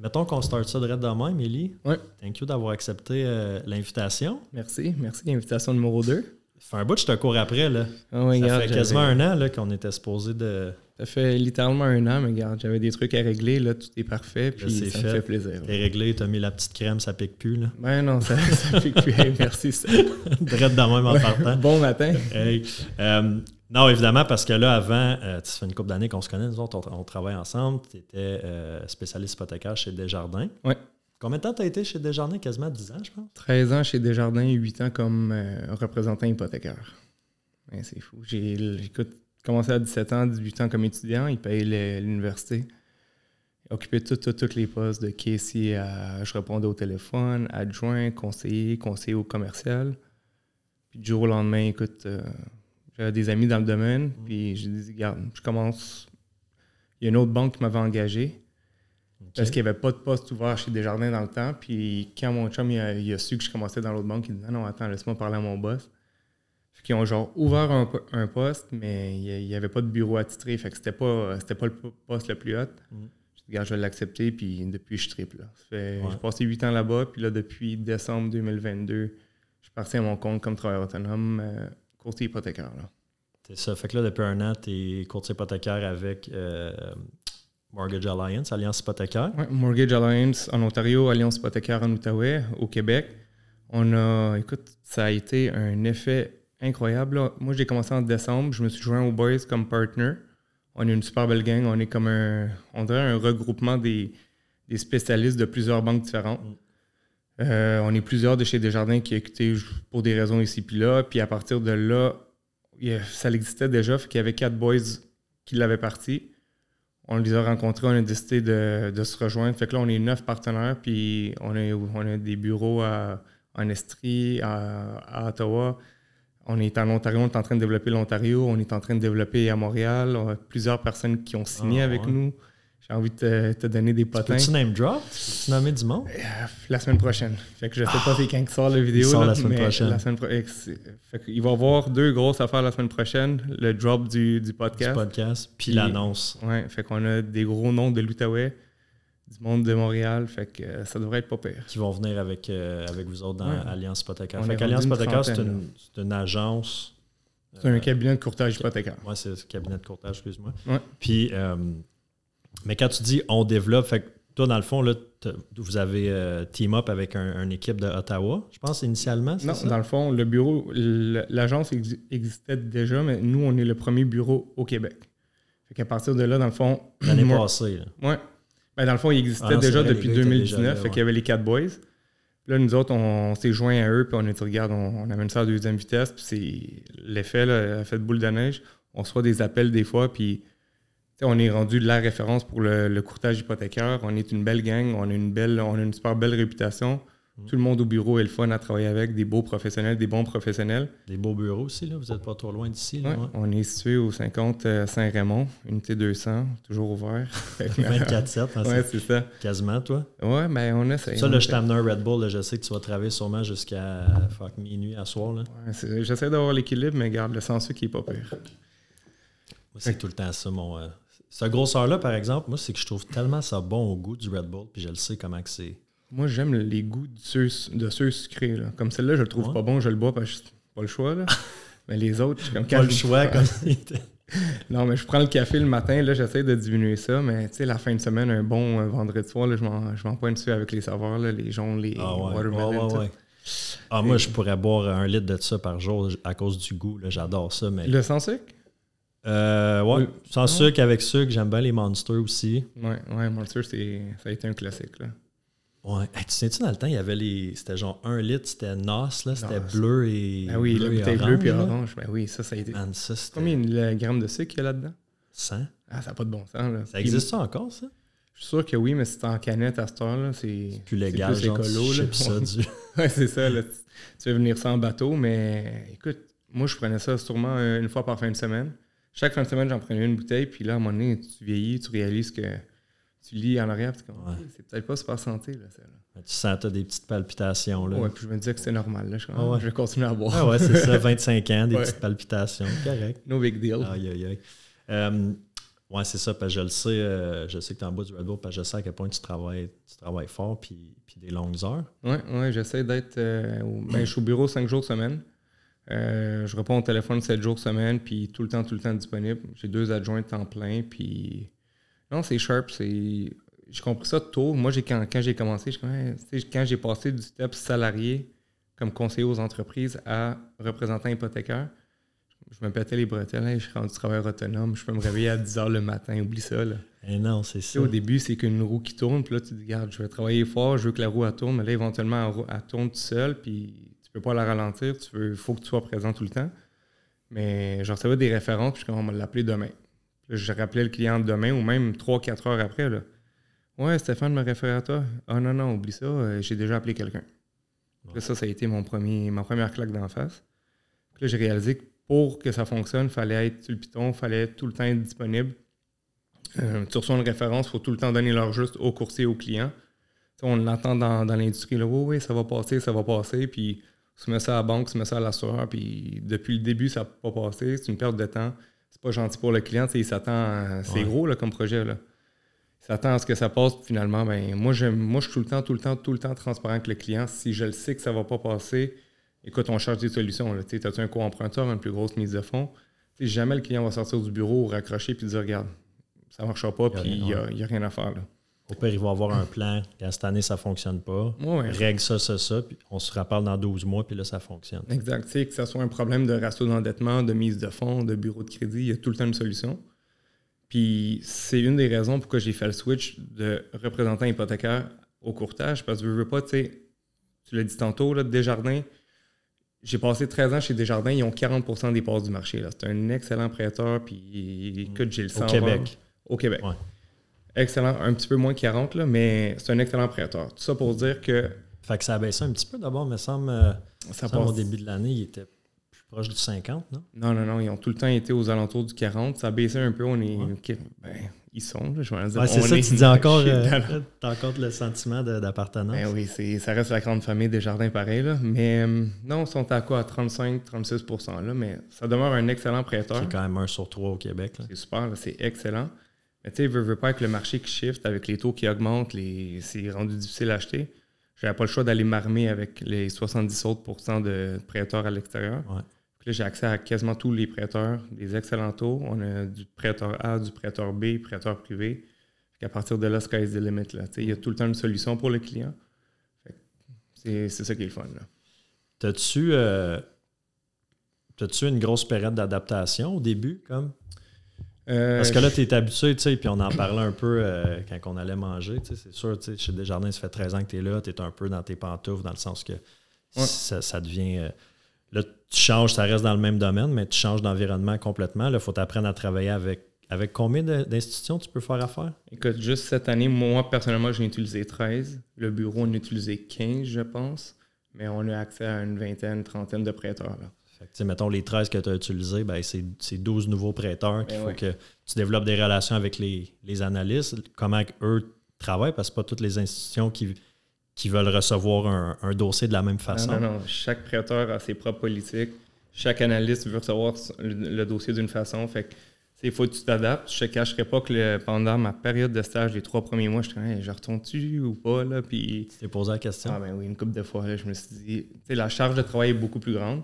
Mettons qu'on start ça de demain, Émilie. Oui. Thank you d'avoir accepté euh, l'invitation. Merci. Merci. L'invitation numéro 2. Ça fait un bout que je te cours après. Là. Oui, ça regarde, fait quasiment un an qu'on était supposé de. Ça fait littéralement un an, mais regarde, j'avais des trucs à régler. Là, tout est parfait. Puis c'est ça me fait. plaisir. T'es réglé, t'as mis la petite crème, ça pique plus. Là. Ben non, ça, ça fait plus. Hey, merci. ça. Drette de même en partant. Bon matin. Hey. Euh, non, évidemment, parce que là, avant, euh, ça fait une couple d'années qu'on se connaît, nous autres, on, on travaille ensemble. Tu étais spécialiste hypothécaire chez Desjardins. Ouais. Combien de temps tu as été chez Desjardins? Quasiment 10 ans, je pense. 13 ans chez Desjardins, 8 ans comme euh, représentant hypothécaire. Ben, c'est fou. J'ai écoute, commencé à 17 ans, 18 ans comme étudiant. Ils payaient le- l'université. Occupé tous tout, tous les postes de caissier à. Je répondais au téléphone, adjoint, conseiller, conseiller au commercial. Puis du jour au lendemain, écoute, euh, j'avais des amis dans le domaine. Puis j'ai dit, regarde, je commence. Il y a une autre banque qui m'avait engagé. Parce qu'il n'y avait pas de poste ouvert chez Desjardins dans le temps. Puis quand mon chum il a, il a su que je commençais dans l'autre banque, il dit Non, non, attends, laisse-moi parler à mon boss. Qu'ils ont genre ouvert un, po- un poste, mais il n'y avait pas de bureau attitré. Fait que c'était pas, pas le po- poste le plus haut. Mm. Je Regarde, je vais l'accepter, puis depuis, je triple. Ouais. J'ai passé huit ans là-bas, puis là, depuis décembre 2022, je suis parti à mon compte comme travailleur autonome, euh, courtier hypothécaire. Là. C'est ça. Fait que là, depuis un an, tu es courtier hypothécaire avec euh, Mortgage Alliance, Alliance hypothécaire. Ouais, Mortgage Alliance en Ontario, Alliance hypothécaire en Outaouais, au Québec. On a, écoute, ça a été un effet incroyable. là. Moi, j'ai commencé en décembre. Je me suis joint aux Boys comme partner. On est une super belle gang. On est comme un, on dirait un regroupement des, des spécialistes de plusieurs banques différentes. Mm. Euh, on est plusieurs de chez Desjardins qui écoutaient pour des raisons ici puis là. Puis à partir de là, ça existait déjà. Fait qu'il y avait quatre boys qui l'avaient parti. On les a rencontrés, on a décidé de, de se rejoindre. Fait que là, on est neuf partenaires, puis on a, on a des bureaux à- en Estrie, à, à Ottawa. On est en Ontario, on est en train de développer l'Ontario, on est en train de développer à Montréal. On a plusieurs personnes qui ont signé Ah, avec ouais. nous. J'ai envie de te, te donner des potins. Peux-tu name drop? Tu nommer du monde? Euh, La semaine prochaine. Fait que je sais pas c'est quand qui sort la vidéo. Il sort là, la semaine mais prochaine. La semaine pro- c'est- fait qu'il va y avoir deux grosses affaires la semaine prochaine. Le drop du, du du podcast. podcast, puis Puis- l'annonce. Ouais, fait qu'on a des gros noms de l'Outaouais, du monde de Montréal, fait que euh, ça devrait être pas pire. qui vont venir avec, euh, avec vous autres dans Ouais. Alliance Hypothécaire. Fait une Hypothécaire, c'est une, agence. C'est un cabinet de courtage hypothécaire. Moi, c'est le cabinet de courtage, excuse-moi. Ouais. Puis, euh, mais quand tu dis on développe, fait que toi, dans le fond, là, vous avez euh, team up avec un- une équipe de Ottawa, je pense, initialement. Non, ça? dans le fond, le bureau, l'agence exi- existait déjà, mais nous, on est le premier bureau au Québec. Fait qu'à partir de là, dans le fond. L'année passée. là. Ben, dans le fond, il existait Ah non, déjà vrai, depuis gars étaient 2019. déjà fait ouais. qu'il y avait les quatre boys. Puis là, nous autres, on, s'est joints à eux, puis on a dit, regarde, on, on amène ça à deuxième vitesse. Puis c'est l'effet, a fait boule de neige. On reçoit des appels des fois, puis on est rendu de la référence pour le, le courtage hypothécaire. On est une belle gang, on a une belle, on a une super belle réputation. Mm. Tout le monde au bureau est le fun à travailler avec, des beaux professionnels, des bons professionnels. Des beaux bureaux aussi, là. Vous n'êtes pas trop loin d'ici. là, Ouais, ouais. On est situé au 50 euh, Saint-Raymond, unité 200, toujours ouvert. Fait que- 24-7, hein, ouais, c'est ça. quasiment, toi. Ouais, ben on essaie. Ça, là, je amené un Red Bull. là, je sais que tu vas travailler sûrement jusqu'à fuck, minuit à soir. Là. Ouais, J'essaie d'avoir l'équilibre, mais garde le sens qui est pas pire. Moi, c'est tout le temps ça, mon. euh, Ce grosseur-là, par exemple, moi, c'est que je trouve tellement ça bon au goût du Red Bull, puis je le sais comment que c'est. Moi, j'aime les goûts de ceux, de ceux sucrés. Là. Comme celle-là, je le trouve Ouais. pas bon, je le bois parce que pas le choix. Là. mais les autres, je suis comme Pas le choix, comme non, mais je prends le café le matin, là, j'essaie de diminuer ça, mais tu sais, la fin de semaine, un bon vendredi soir, là, je m'en pointe dessus avec les saveurs, là, les jaunes, les ah ouais, watermelon. ouais, Ah, moi, je pourrais boire un litre de ça par jour à cause du goût. J'adore ça. Mais... Le sans sucre? Euh, ouais, sans sucre, avec sucre. J'aime bien les Monsters aussi. Ouais, ouais, Monster, ça a été un classique. Là. Ouais. tu sais-tu, dans le temps, il y avait les. C'était genre un litre, c'était NOS, là, c'était bleu et. Ah oui, bleu la bouteille bleue puis orange. Ben oui, ça, ça a été. Man, ça, Combien de grammes de sucre qu'il y a là-dedans? 100. Ah, ça n'a pas de bon sens. Là. Ça existe ça encore, ça? Je suis sûr que oui, mais c'est en canette à cette heure-là. C'est plus légal, plus écolo. Là. Ça, du... ouais, c'est ça. Là. Tu veux venir ça en bateau, mais écoute, moi, je prenais ça sûrement une fois par fin de semaine. Chaque fin de semaine, j'en prenais une bouteille, puis là, à un moment donné, tu vieillis, tu réalises que tu lis en arrière, c'est c'est peut-être pas super santé. Là, ça, Tu sens des petites palpitations. Là. Ouais, puis je me disais que c'était normal. Là. Je, ah je, vais continuer à boire. Ah ouais, c'est ça, 25 ans, des petites palpitations. Correct. No big deal. Aïe, aïe, aïe. Euh, ouais, c'est ça, parce que je le sais, euh, je sais que tu es en bas du Red Bull, parce que je sais à quel point tu travailles, tu travailles fort, puis, puis des longues heures. Oui, ouais, j'essaie d'être. Euh, ben, je suis au bureau 5 jours semaine. je réponds au téléphone 7 jours semaine, puis tout le temps, tout le temps disponible. J'ai deux adjoints temps plein, puis. Non, c'est sharp, c'est j'ai compris ça tôt. Moi, quand, j'ai commencé, quand j'ai passé du step salarié comme conseiller aux entreprises à représentant hypothécaire, je me pétais les bretelles. je suis rendu travailleur autonome. Je peux me réveiller à 10 h le matin. Oublie ça. Là. Et eh non, c'est ça. au début, c'est qu'une roue qui tourne. Puis là, tu te dis, regarde, je vais travailler fort. Je veux que la roue tourne. Mais là, éventuellement, elle, tourne tout seul. Puis tu peux pas la ralentir. Il faut que tu sois présent tout le temps. Mais je recevais des références. Puis on va l'appeler demain. Je rappelais le client demain ou même 3-4 heures après. Là. Ouais, Stéphane me réfère à toi. Ah non, non, oublie ça, euh, j'ai déjà appelé quelqu'un. Ça, ça a été mon premier, ma première claque d'en face. Puis là, j'ai réalisé que pour que ça fonctionne, il fallait être sur le piton, il fallait tout le temps être disponible. Euh, tu reçois une référence, il faut tout le temps donner l'heure juste au courtier, au client. on l'entend dans, dans l'industrie, là, oui, oui, ça va passer, ça va passer, puis tu mets ça à la banque, tu mets ça à l'assureur, puis depuis le début, ça n'a pas passé, c'est une perte de temps. C'est pas gentil pour le client, il s'attend, c'est gros là, comme projet. Là s'attend à ce que ça passe, finalement, ben, moi, moi, je suis tout le temps, tout le temps, tout le temps transparent avec le client. Si je le sais que ça ne va pas passer, écoute, on cherche des solutions. Tu as un co-emprunteur, une plus grosse mise de fonds? jamais le client va sortir du bureau, raccrocher puis dire Regarde, ça ne marchera pas, puis il n'y a, rien à faire. Là. Au pire, il va avoir un plan. Quand cette année, ça ne fonctionne pas. Règle ça, ça, ça. Puis on se rappelle dans 12 mois, puis là, ça fonctionne. Exact. que ce soit un problème de ratio d'endettement, de mise de fonds, de bureau de crédit, il y a tout le temps une solution. Puis c'est une des raisons pourquoi j'ai fait le switch de représentant hypothécaire au courtage, parce que je veux pas, tu sais, tu l'as dit tantôt, là, Desjardins, j'ai passé 13 ans chez Desjardins, ils ont 40% des parts du marché. C'est un excellent prêteur, puis écoute, j'ai le sens. Au Québec. Au Québec. Excellent, un petit peu moins que 40, là, mais c'est un excellent prêteur. Tout ça pour dire que. Fait que ça a baissé un petit peu d'abord, me semble. Euh, ça au début de l'année, il était proche du 50, non? Non, non, non. Ils ont tout le temps été aux alentours du 40. Ça a baissé un peu. On est. Ben, ils sont, je vais dire. c'est ça, tu dis encore, euh, encore le sentiment d'appartenance. Ben oui, ça reste la grande famille des jardins pareil. Là. Mais euh, non, ils sont à quoi? À 35-36 là. Mais ça demeure un excellent prêteur. C'est quand même un sur trois au Québec. C'est super, c'est excellent. Mais tu sais, veux, veux pas avec le marché qui shift, avec les taux qui augmentent, les... c'est rendu difficile à acheter. J'avais pas le choix d'aller m'armer avec les 70 autres de prêteurs à l'extérieur. Ouais là, j'ai accès à quasiment tous les prêteurs, des excellents taux. On a du prêteur A, du prêteur B, prêteur privé. À partir de là, sky's the limit. Il y a tout le temps une solution pour le client. C'est ça qui est le fun. T'as-tu euh, tu une grosse période d'adaptation au début, comme? Euh, Parce que là, tu es habitué, tu sais, puis on en parlait un peu euh, quand on allait manger. C'est sûr, tu sais, chez Desjardins, ça fait 13 ans que tu es là, tu es un peu dans tes pantoufles, dans le sens que ça, ça, devient Là, tu changes, ça reste dans le même domaine, mais tu changes d'environnement complètement. Là, il faut apprendre à travailler avec. Avec combien d'institutions tu peux faire affaire? Écoute, juste cette année, moi, personnellement, j'ai utilisé 13. Le bureau en a utilisé 15, je pense. Mais on a accès à une vingtaine, trentaine de prêteurs. Là. Fait mettons, les 13 que tu as utilisés, ben, c'est 12 nouveaux prêteurs qu'il ben faut que tu développes des relations avec les, les analystes. Comment eux travaillent, parce que pas toutes les institutions qui, qui veulent recevoir un, dossier de la même façon. Non, non, non. Chaque prêteur a ses propres politiques. Chaque analyste veut recevoir le, dossier d'une façon. Fait que, il faut que tu t'adaptes. Je ne te cacherai pas que pendant ma période de stage, les trois premiers mois, je me je retourne-tu ou pas? Là? Puis, tu t'es posé la question? Ah, ben oui, une couple de fois. je me suis dit, la charge de travail est beaucoup plus grande.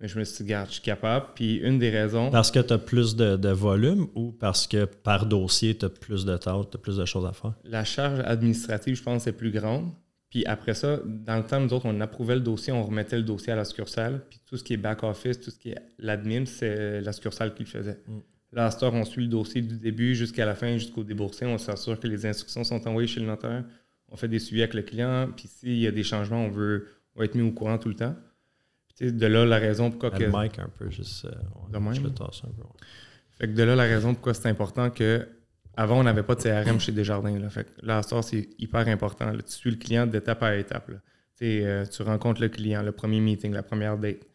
Mais je me suis dit, regarde, je suis capable. Puis une des raisons. Parce que tu as plus de, volume ou parce que par dossier, tu as plus de tâches, tu as plus de choses à faire? La charge administrative, je pense, est plus grande. Puis après ça, dans le temps, nous autres, on approuvait le dossier, on remettait le dossier à la succursale. Puis tout ce qui est back-office, tout ce qui est l'admin, c'est la succursale qui le faisait. Mm. Là, à cette heure, on suit le dossier du début jusqu'à la fin, jusqu'au déboursé. On s'assure que les instructions sont envoyées chez le notaire. On fait des suivis avec le client. Puis s'il y a des changements, on veut être mis au courant tout le temps. De là, la raison pourquoi. Que... Le mic un peu, juste. Euh, je le tasse un peu. Fait que de là, la raison pourquoi c'est important que avant, on n'avait pas de CRM chez Desjardins. Là. Fait là, c'est hyper important. Tu suis le client d'étape à étape. Euh, tu rencontres le client, le premier meeting, la première date,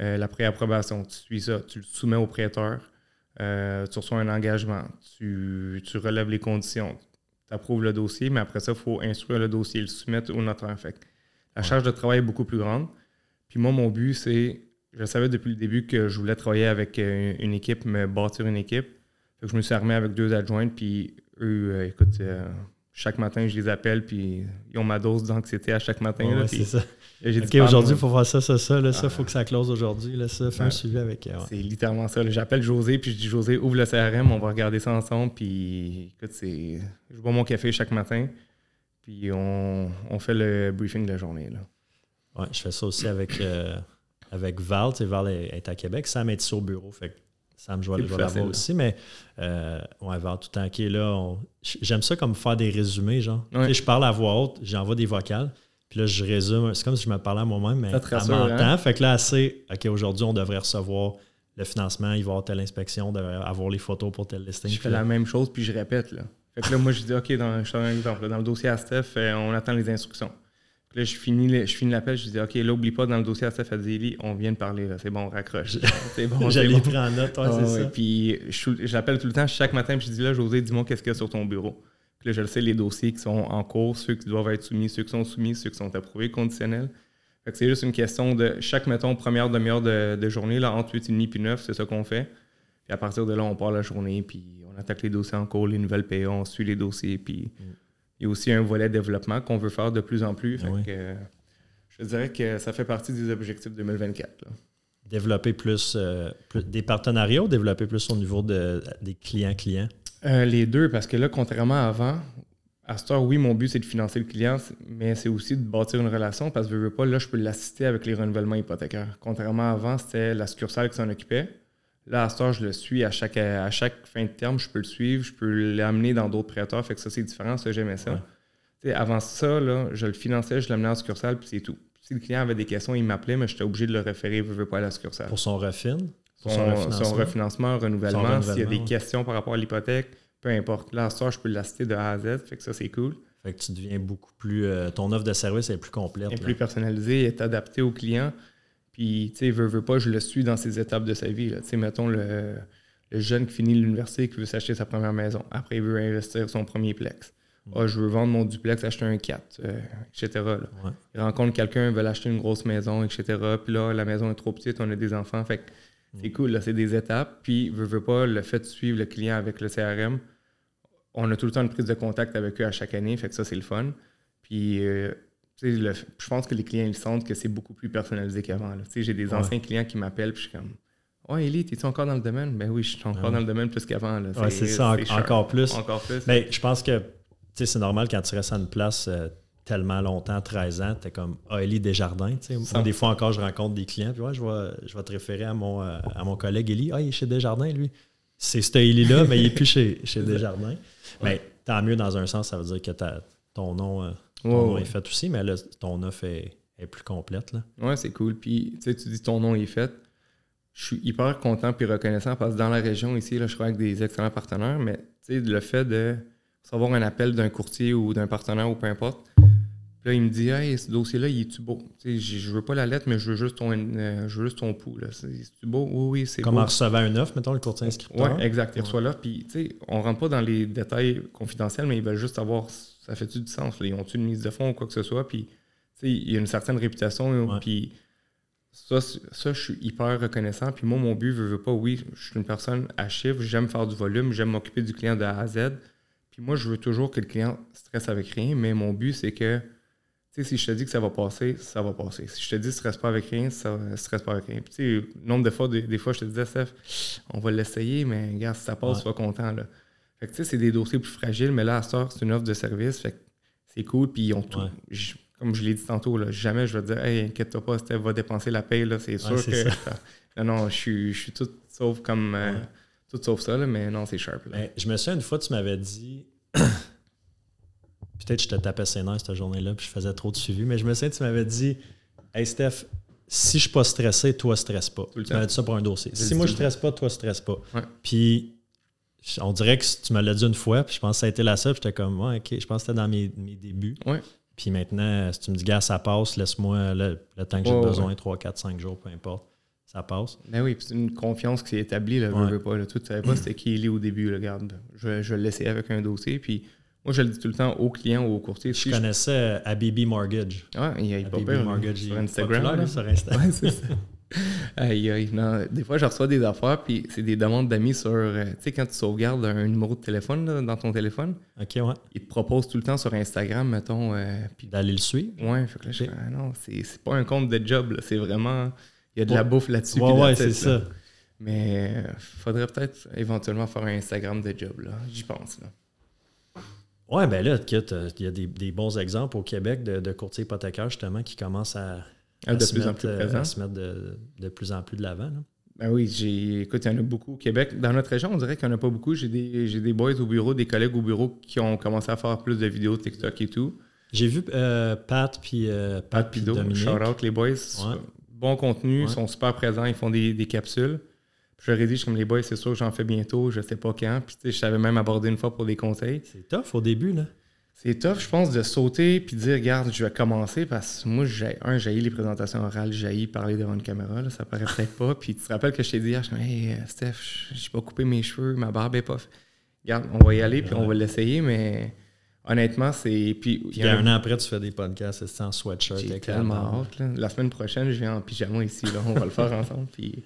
euh, la préapprobation. Tu suis ça, tu le soumets au prêteur, euh, tu reçois un engagement, tu, relèves les conditions, tu approuves le dossier, mais après ça, il faut instruire le dossier, le soumettre au notaire. Fait la charge de travail est beaucoup plus grande. Puis moi, mon but, c'est, je savais depuis le début que je voulais travailler avec une équipe, me bâtir une équipe je me suis armé avec deux adjointes, puis eux, euh, écoute, euh, chaque matin, je les appelle, puis ils ont ma dose d'anxiété à chaque matin. c'est ça. OK, aujourd'hui, il faut faire ça, ça, ça. Là, Ça, il faut que ça close aujourd'hui. Là, ça, fais un suivi avec. C'est littéralement ça. J'appelle José, puis je dis José, ouvre le CRM, on va regarder ça ensemble. Puis, écoute, c'est. Je bois mon café chaque matin, puis on, on fait le briefing de la journée. Là. Ouais, je fais ça aussi avec, euh, avec Val. Tu sais, Val est, à Québec. Sam est ici au bureau. Fait Sam, je vais, l'avoir aussi, mais euh, ouais, vers tout le temps qui est là, j'aime ça comme faire des résumés, genre. je parle à voix haute, j'envoie des vocales, puis là, je résume. C'est comme si je me parlais à moi-même, mais elle m'entend. Hein? Fait que là, c'est OK, aujourd'hui, on devrait recevoir le financement, il va y avoir telle inspection, avoir les photos pour tel listing. Je fais la même chose, puis je répète. Là. Fait que là, moi, je dis OK, dans, je un exemple. dans le dossier à Steph, euh, on attend les instructions. Là, je finis, je finis l'appel, je dis OK, là, oublie pas dans le dossier à Steph Adili, on vient de parler, c'est bon, on raccroche. C'est bon. J'allais prendre en note, ouais, c'est ça. Puis j'appelle tout le temps, chaque matin, puis je dis là, José, dis-moi qu'est-ce qu'il y a sur ton bureau. Puis là, je le sais, les dossiers qui sont en cours, ceux qui doivent être soumis, ceux qui sont soumis, ceux qui sont approuvés conditionnels. Fait que c'est juste une question de chaque, mettons, première demi-heure de, journée, là, entre 8h30 puis 9, c'est ça qu'on fait. Puis à partir de là, on part la journée, puis on attaque les dossiers en cours, les nouvelles PA, on suit les dossiers, puis mm. Il y a aussi un volet développement qu'on veut faire de plus en plus. Fait que, je dirais que ça fait partie des objectifs 2024. Développer euh, plus, des partenariats ou développer plus au niveau de, des clients-clients? Euh, les deux, parce que là, contrairement à avant, à ce oui, mon but, c'est de financer le client, mais c'est aussi de bâtir une relation parce que je veux pas, là, je peux l'assister avec les renouvellements hypothécaires. Contrairement à avant, c'était la succursale qui s'en occupait. Là, à ce je le suis à chaque, à chaque fin de terme, je peux le suivre, je peux l'amener dans d'autres prêteurs, fait que ça, c'est différent, ça, j'aimais ça. Avant ça, là, je le finançais, je l'amenais en succursale, puis c'est tout si le client avait des questions, il m'appelait, mais j'étais obligé de le référer, je veux pas à la succursale. Pour son refin? Son, son, refinancement, renouvellement, s'il y a des questions par rapport à l'hypothèque, peu importe. Là, ça, je peux l'assister de A à Z, fait que ça, c'est cool. Fait que tu deviens beaucoup plus. Euh, ton offre de service est plus complète. Est plus personnalisée, est adaptée au client. Puis, tu sais, veut, veut pas, je le suis dans ses étapes de sa vie. Tu sais, mettons le, le, jeune qui finit l'université, qui veut s'acheter sa première maison. Après, il veut investir son premier plex. Ah, je veux vendre mon duplex, acheter un 4, euh, etc. Il rencontre quelqu'un, veut acheter une grosse maison, etc. Puis là, la maison est trop petite, on a des enfants. Fait c'est cool, là, c'est des étapes. Puis, veut, veut pas, le fait de suivre le client avec le CRM, on a tout le temps une prise de contact avec eux à chaque année. Fait que ça, c'est le fun. Puis, euh, je pense que les clients, ils sentent que c'est beaucoup plus personnalisé qu'avant. J'ai des anciens clients qui m'appellent, puis je suis comme. Ouais, Élie, es-tu encore dans le domaine? Ben oui, je suis encore dans le domaine plus qu'avant. c'est ça, encore plus. Encore plus. Mais je pense que c'est normal quand tu restes à une place euh, tellement longtemps, 13 ans, tu es comme ah, Élie Desjardins. Moi, des fois encore, je rencontre des clients, puis ouais, je, vais, je vais te référer à mon, euh, à mon collègue Élie. Ah, il est chez Desjardins, lui. C'est ce Élie-là, mais il n'est plus chez, chez Desjardins. Mais tant mieux dans un sens, ça veut dire que ton nom, euh, est fait aussi, mais là, ton offre est, plus complète. Là. Ouais, c'est cool. Puis tu dis ton nom est fait. Je suis hyper content et reconnaissant parce que dans la région ici, là, je travaille avec des excellents partenaires, mais le fait de recevoir un appel d'un courtier ou d'un partenaire ou peu importe. Puis là, il me dit Hey, ce dossier-là, il est-tu beau? Je, je veux pas la lettre, mais je veux juste ton, euh, je veux juste ton pouls. C'est-tu beau? Oui, oui, c'est beau. Comme en recevant un offre, mettons, le courtier inscripteur. Oui, exact. Il reçoit là. Puis, tu sais, on rentre pas dans les détails confidentiels, mais ils veulent juste savoir ça fait-tu du sens? Ils ont-tu une mise de fonds ou quoi que ce soit? Puis, tu sais, il y a une certaine réputation. Puis, ça, ça, je suis hyper reconnaissant. Puis moi, mon but, je veux pas, oui, je suis une personne à chiffre, j'aime faire du volume, j'aime m'occuper du client de A à Z. Puis moi, je veux toujours que le client stresse avec rien, mais mon but, c'est que Tu sais, si je te dis que ça va passer, ça va passer. Si je te dis stresse pas avec rien, ça stresse pas avec rien. Puis, tu sais, nombre de fois, des, fois, je te disais, Steph, on va l'essayer, mais regarde, si ça passe, sois content. Là. Fait que, tu sais, c'est des dossiers plus fragiles, mais là, à ce c'est une offre de service. Fait que c'est cool. Puis, ils ont tout. comme je l'ai dit tantôt, là, jamais je vais te dire, hey, inquiète-toi pas, Steph va dépenser la paye. Là, c'est sûr que. non, non, je suis, je suis tout sauf comme. Euh, tout sauf ça, là, mais non, c'est sharp. Là. Ben, je me souviens une fois, tu m'avais dit. Peut-être que je te tapais ses nerfs cette journée-là, puis je faisais trop de suivi, mais je me souviens, tu m'avais dit Hey Steph, si je suis pas stressé, toi, stresse pas. Tu m'avais dit ça pour un dossier. Si moi, je stresse pas, toi, stresse pas. Puis, on dirait que tu me l'as dit une fois, puis je pense que ça a été la seule, puis j'étais comme, ouais, ok, je pense que c'était dans mes, débuts. Puis maintenant, si tu me dis, gars, ça passe, laisse-moi le, temps que j'ai besoin, 3, 4, 5 jours, peu importe. Ça passe. Ben oui, c'est une confiance qui s'est établie. Là, je veux pas, là, tu savais pas c'était qui il est au début. Regarde, je, je le laissais avec un dossier. Puis moi, je le dis tout le temps aux clients ou aux courtiers. Je connaissais euh, Abibi Mortgage. Ah, il y a peur, Mortgage. Sur Instagram. sur Instagram. Ouais, c'est ça. aïe, aïe. Non, des fois, je reçois des affaires, puis c'est des demandes d'amis sur. Euh, tu sais, quand tu sauvegardes un numéro de téléphone dans ton téléphone, OK, ouais. ils te proposent tout le temps sur Instagram, mettons. Euh, D'aller le suivre. Ouais, fait que là, je ah, non, c'est pas un compte de job, c'est vraiment. Il y a de la bouffe là-dessus. Ouais, ouais, c'est ça. Mais il faudrait peut-être éventuellement faire un Instagram de job, là. J'y pense, là. Oui, ben là, il y a des, bons exemples au Québec de, courtiers hypothécaires, justement, qui commencent à, se, mettre, de, plus en plus de l'avant. Ben oui, j'ai, écoute, il y en a beaucoup au Québec. Dans notre région, on dirait qu'il n'y en a pas beaucoup. J'ai des, des boys au bureau, des collègues au bureau qui ont commencé à faire plus de vidéos TikTok et tout. J'ai vu euh, Pat puis euh, Pat, Pido, shout out les boys. Bon contenu, ils sont super présents, ils font des, des capsules. Je leur ai dit, je comme les boys, c'est sûr que j'en fais bientôt, je sais pas quand. Puis, tu sais, je savais même aborder une fois pour des conseils. C'est tough au début, là. C'est tough, je pense, de sauter puis de dire, regarde, je vais commencer parce que moi, j'ai, un, j'ai les présentations orales, j'ai parler devant une caméra, là, ça paraît peut-être pas. Puis tu te rappelles que je t'ai dit hier, je suis comme, hey, euh, Steph, j'ai pas coupé mes cheveux, ma barbe est pas. Regarde, on va y aller puis on va l'essayer, mais honnêtement, c'est. Puis, il y a un an après, tu fais des podcasts en sweatshirt. J'ai tellement hâte. La semaine prochaine, je viens en pyjama ici, là, on va le faire ensemble. Puis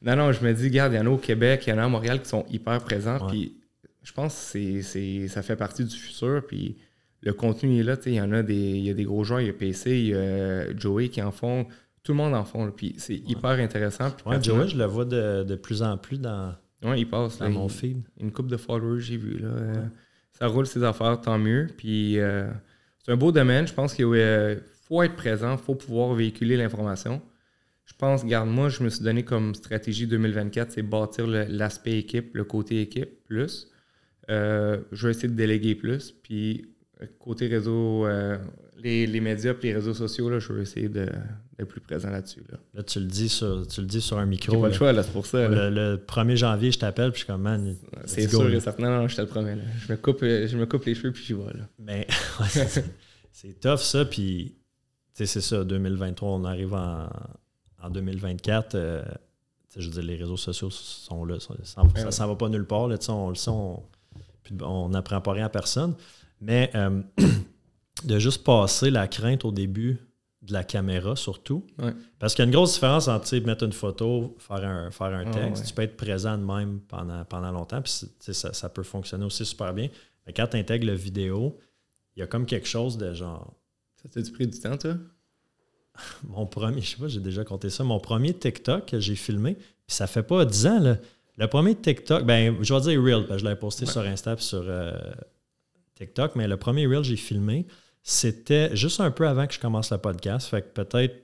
non, non, je me dis, regarde, il y en a au Québec, il y en a à Montréal qui sont hyper présents. Puis je pense que c'est, ça fait partie du futur. Puis le contenu est là. Il y en a des, y a des gros joueurs, il y a PC, il y a Joey qui en font. Tout le monde en font. Puis c'est hyper intéressant. Puis Joey, je le vois de, plus en plus dans, ouais, il passe, dans mon feed. Une coupe de followers, j'ai vu. Là. Euh, ça roule ses affaires, tant mieux. Puis euh, c'est un beau domaine. Je pense qu'il euh, faut être présent, il faut pouvoir véhiculer l'information. Je pense, garde moi, je me suis donné comme stratégie 2024, c'est bâtir l'aspect équipe, le côté équipe plus. Euh, je vais essayer de déléguer plus. Puis côté réseau, euh, les, médias et les réseaux sociaux, là, je vais essayer d'être plus présent là-dessus. Là. tu le dis sur, tu le dis sur un micro. Pas le choix, là, c'est pour ça. Le, 1er janvier, je t'appelle, puis je suis comme, man. C'est sûr et certain. Non, non, je te le promets. Je, me coupe, je me coupe les cheveux, puis j'y vais. Là. Mais c'est tough, ça. Puis, c'est ça, 2023, on arrive en en 2024, euh, je veux dire, les réseaux sociaux sont là. Ça ne s'en va pas nulle part. Là, on le sait, on n'apprend pas rien à personne. Mais euh, de juste passer la crainte au début de la caméra, surtout. Parce qu'il y a une grosse différence entre mettre une photo, faire un, faire un ah, texte. tu peux être présent de même pendant, pendant longtemps, puis ça, ça, peut fonctionner aussi super bien. Mais quand tu intègres la vidéo, il y a comme quelque chose de genre. Ça t'a pris du temps, toi? mon premier, je sais pas, j'ai déjà compté ça, mon premier TikTok que j'ai filmé, puis ça fait pas 10 ans, là. Le premier TikTok, ben, je vais dire Reel, parce que je l'avais posté sur Insta et sur euh, TikTok, mais le premier Reel que j'ai filmé, c'était juste un peu avant que je commence le podcast, fait que peut-être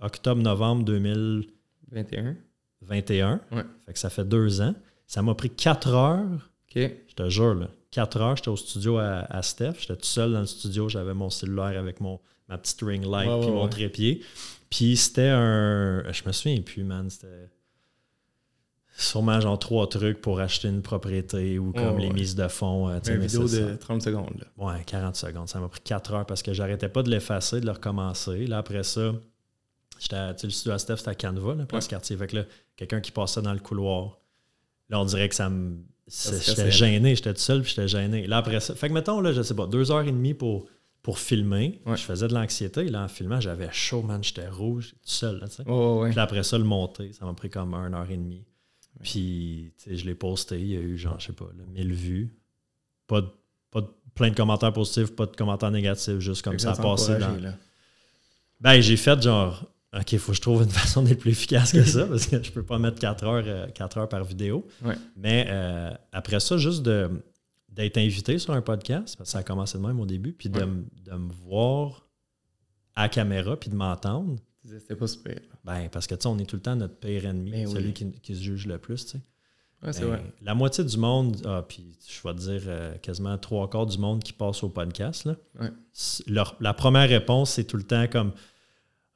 octobre-novembre 2021. 21. Fait que ça fait deux ans. Ça m'a pris quatre heures. Je te jure, là. Quatre heures, j'étais au studio à, à Steph. J'étais tout seul dans le studio, j'avais mon cellulaire avec mon, ma petite ring light puis mon trépied. Puis c'était un. Je me souviens plus, man. C'était sûrement genre trois trucs pour acheter une propriété ou comme les mises de fonds. Euh, une vidéo de 30 secondes. Ouais, 40 secondes. Ça m'a pris 4 heures parce que j'arrêtais pas de l'effacer, de le recommencer. Là, après ça, j'étais le studio à Steph, c'était à Canva, là, place quartier. Fait que là, quelqu'un qui passait dans le couloir. Là, on dirait que ça me. J'étais gêné, j'étais tout seul, puis j'étais gêné. Là, après ça. Fait que mettons, là, je sais pas, deux heures et demie pour pour filmer. Je faisais de l'anxiété. Là, en filmant, j'avais chaud, man. J'étais rouge, tout seul. Là, Puis après ça, le monter, ça m'a pris comme une heure et demie. Puis, je l'ai posté. Il y a eu, genre, je sais pas, 1000 vues. Pas, pas plein de commentaires positifs, pas de commentaires négatifs, juste comme ça, sans passer dans... là. Ben, j'ai fait genre, OK, il faut que je trouve une façon d'être plus efficace que ça, parce que je peux pas mettre 4 heures, euh, heures par vidéo. Ouais. Mais euh, après ça, juste de, d'être invité sur un podcast, parce que ça a commencé de même au début, puis de, Ouais. de me voir à la caméra, puis de m'entendre, C'était pas super. Ben, parce que, tu sais, on est tout le temps notre pire ennemi, Ben oui. celui qui, qui se juge le plus, tu sais. Ouais, Ben, vrai. La moitié du monde, ah, puis je vais te dire euh, quasiment trois quarts du monde qui passe au podcast, là, Ouais. c- leur- la première réponse, c'est tout le temps comme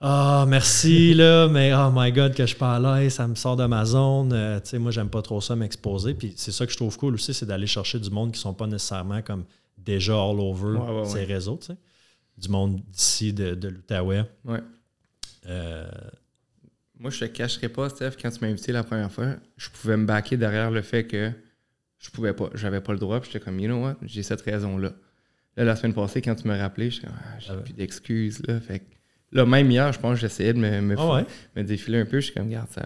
Ah, merci, là, mais oh my God, que je parle là, ça me sort de ma zone. Euh, tu sais, moi, j'aime pas trop ça m'exposer. Puis c'est ça que je trouve cool aussi, c'est d'aller chercher du monde qui sont pas nécessairement comme déjà all over Ouais, ces réseaux, tu sais. Du monde d'ici, de, de l'Outaouais. Ouais. Euh, Moi, je te cacherai pas, Steph, quand tu m'as invité la première fois, je pouvais me baquer derrière le fait que je pouvais pas, j'avais pas le droit, puis j'étais comme, you know what, j'ai cette raison-là. Là, la semaine passée, quand tu m'as rappelé, j'étais comme, ah, j'ai Ah ouais. plus d'excuses, là. Fait que, là, même hier, je pense que j'essayais de me, me, ah ouais? me défiler un peu, je suis comme, regarde, ça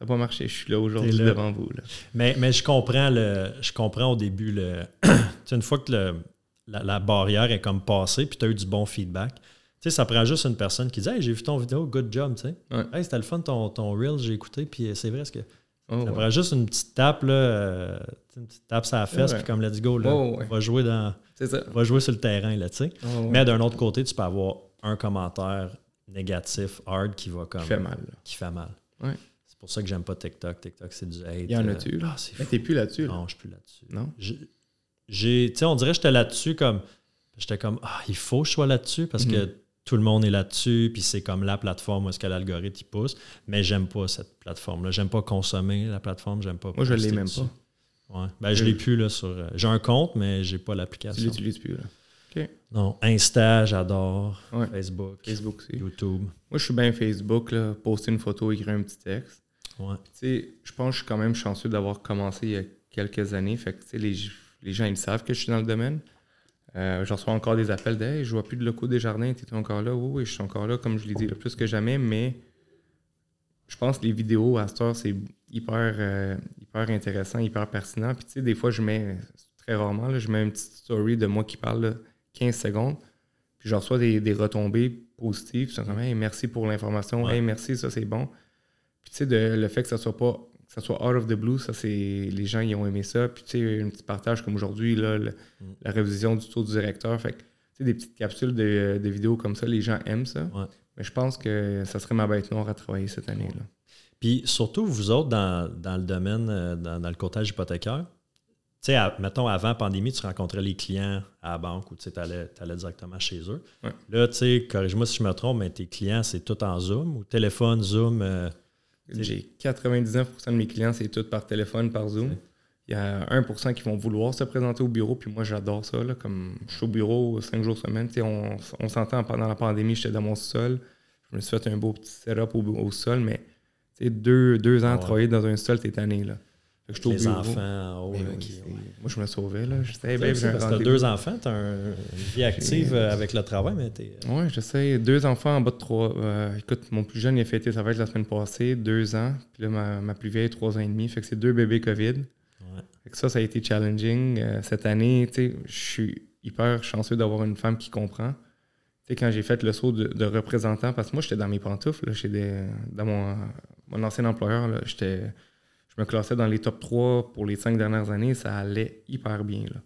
n'a pas marché, je suis là aujourd'hui devant vous, là. Mais, mais je comprends le. Je comprends au début le. une fois que le- la, la barrière est comme passée, puis tu as eu du bon feedback. Tu sais, ça prend juste une personne qui dit Hey, j'ai vu ton vidéo, good job, tu sais. Ouais. Hey, c'était le fun ton, ton reel, j'ai écouté, puis c'est vrai ce que. Oh, Ça ouais. prend juste une petite tape, là, euh, une petite tape sur la fesse, puis comme let's go, là, Oh, ouais. va, jouer dans, va jouer sur le terrain, là, tu sais. Oh. Mais d'un autre côté, tu peux avoir un commentaire négatif, hard, qui va comme. Qui fait mal, là. Qui fait mal. Ouais. C'est pour ça que j'aime pas TikTok. TikTok, c'est du hate. Il y en euh, a-tu, là? Ah, c'est Mais t'es plus là-dessus, là. Non, je suis plus là-dessus. Non? J'ai- tu sais, on dirait que j'étais là-dessus comme. J'étais comme, ah, il faut que je sois là-dessus parce que Mhm. Tout le monde est là-dessus, puis c'est comme la plateforme où est-ce que l'algorithme pousse. Mais j'aime pas cette plateforme-là. J'aime pas consommer la plateforme, j'aime pas. Moi, je l'ai même dessus. pas. Ouais. Ben, je l'ai plus, là, sur. euh, J'ai un compte, mais j'ai pas Tu l'application. l'utilises plus, là. Non, Insta, j'adore. Ouais. Facebook, Facebook aussi. YouTube. Moi, je suis bien Facebook, là, poster une photo, écrire un petit texte. Ouais. Tu sais, je pense que je suis quand même chanceux d'avoir commencé il y a quelques années. Fait que, tu sais, les, les gens, ils savent que je suis dans le domaine. Euh, je reçois encore des appels de Hey, je vois plus de locaux des jardins, tu es encore là? Oui, oui, je suis encore là, comme je l'ai dit, là, plus que jamais, mais je pense que les vidéos à cette heure, c'est hyper, euh, hyper intéressant, hyper pertinent. Puis, tu sais, des fois, je mets, très rarement, là, je mets une petite story de moi qui parle là, 15 secondes, puis je reçois des, des retombées positives. Sont comme, hey, merci pour l'information, Ouais. hey, merci, ça, c'est bon. Puis, tu sais, le fait que ça soit pas ça soit out of the blue, ça c'est les gens ils ont aimé ça. Puis tu sais, un petit partage comme aujourd'hui, là, le- Mm. la révision du tour du directeur. Fait que tu sais, des petites capsules de, de vidéos comme ça, les gens aiment ça. Ouais. Mais je pense que ça serait ma bête noire à travailler cette année. là Puis surtout, vous autres, dans, dans le domaine, euh, dans, dans le courtage hypothécaire, tu sais, mettons, avant la pandémie, tu rencontrais les clients à la banque ou tu allais, allais directement chez eux. Ouais. Là, tu sais, corrige-moi si je me trompe, mais tes clients, c'est tout en Zoom ou téléphone, Zoom. euh, J'ai 99% de mes clients, c'est tout par téléphone, par Zoom. Il y a 1% qui vont vouloir se présenter au bureau, puis moi j'adore ça. Là, comme je suis au bureau 5 jours semaine. On, on s'entend pendant la pandémie, j'étais dans mon sol. Je me suis fait un beau petit setup au, au sol, mais tu sais, deux, deux ans Ah à ouais. travailler dans un sol, t'es tanné. Là. Au les bureau. enfants en haut. Là, oui, qui- c'est- ouais. Moi, je me sauvais. Là. Je disais, hey, Tu parce que t'as rendez-vous. deux enfants, t'as un- une vie active euh, avec le travail, mais t'es. Ouais, je sais. Deux enfants en bas de trois. Euh, écoute, mon plus jeune, il a fêté sa fête la semaine passée, deux ans. Puis là, ma, ma plus vieille, trois ans et demi. Fait que c'est deux bébés COVID. Ouais. Fait que ça, ça a été challenging. Euh, cette année, tu sais, je suis hyper chanceux d'avoir une femme qui comprend. Tu sais, quand j'ai fait le saut de, de représentant, parce que moi, j'étais dans mes pantoufles, là, des, dans mon, mon ancien employeur, j'étais, je me classais dans les top 3 pour les cinq dernières années, ça allait hyper bien. Là.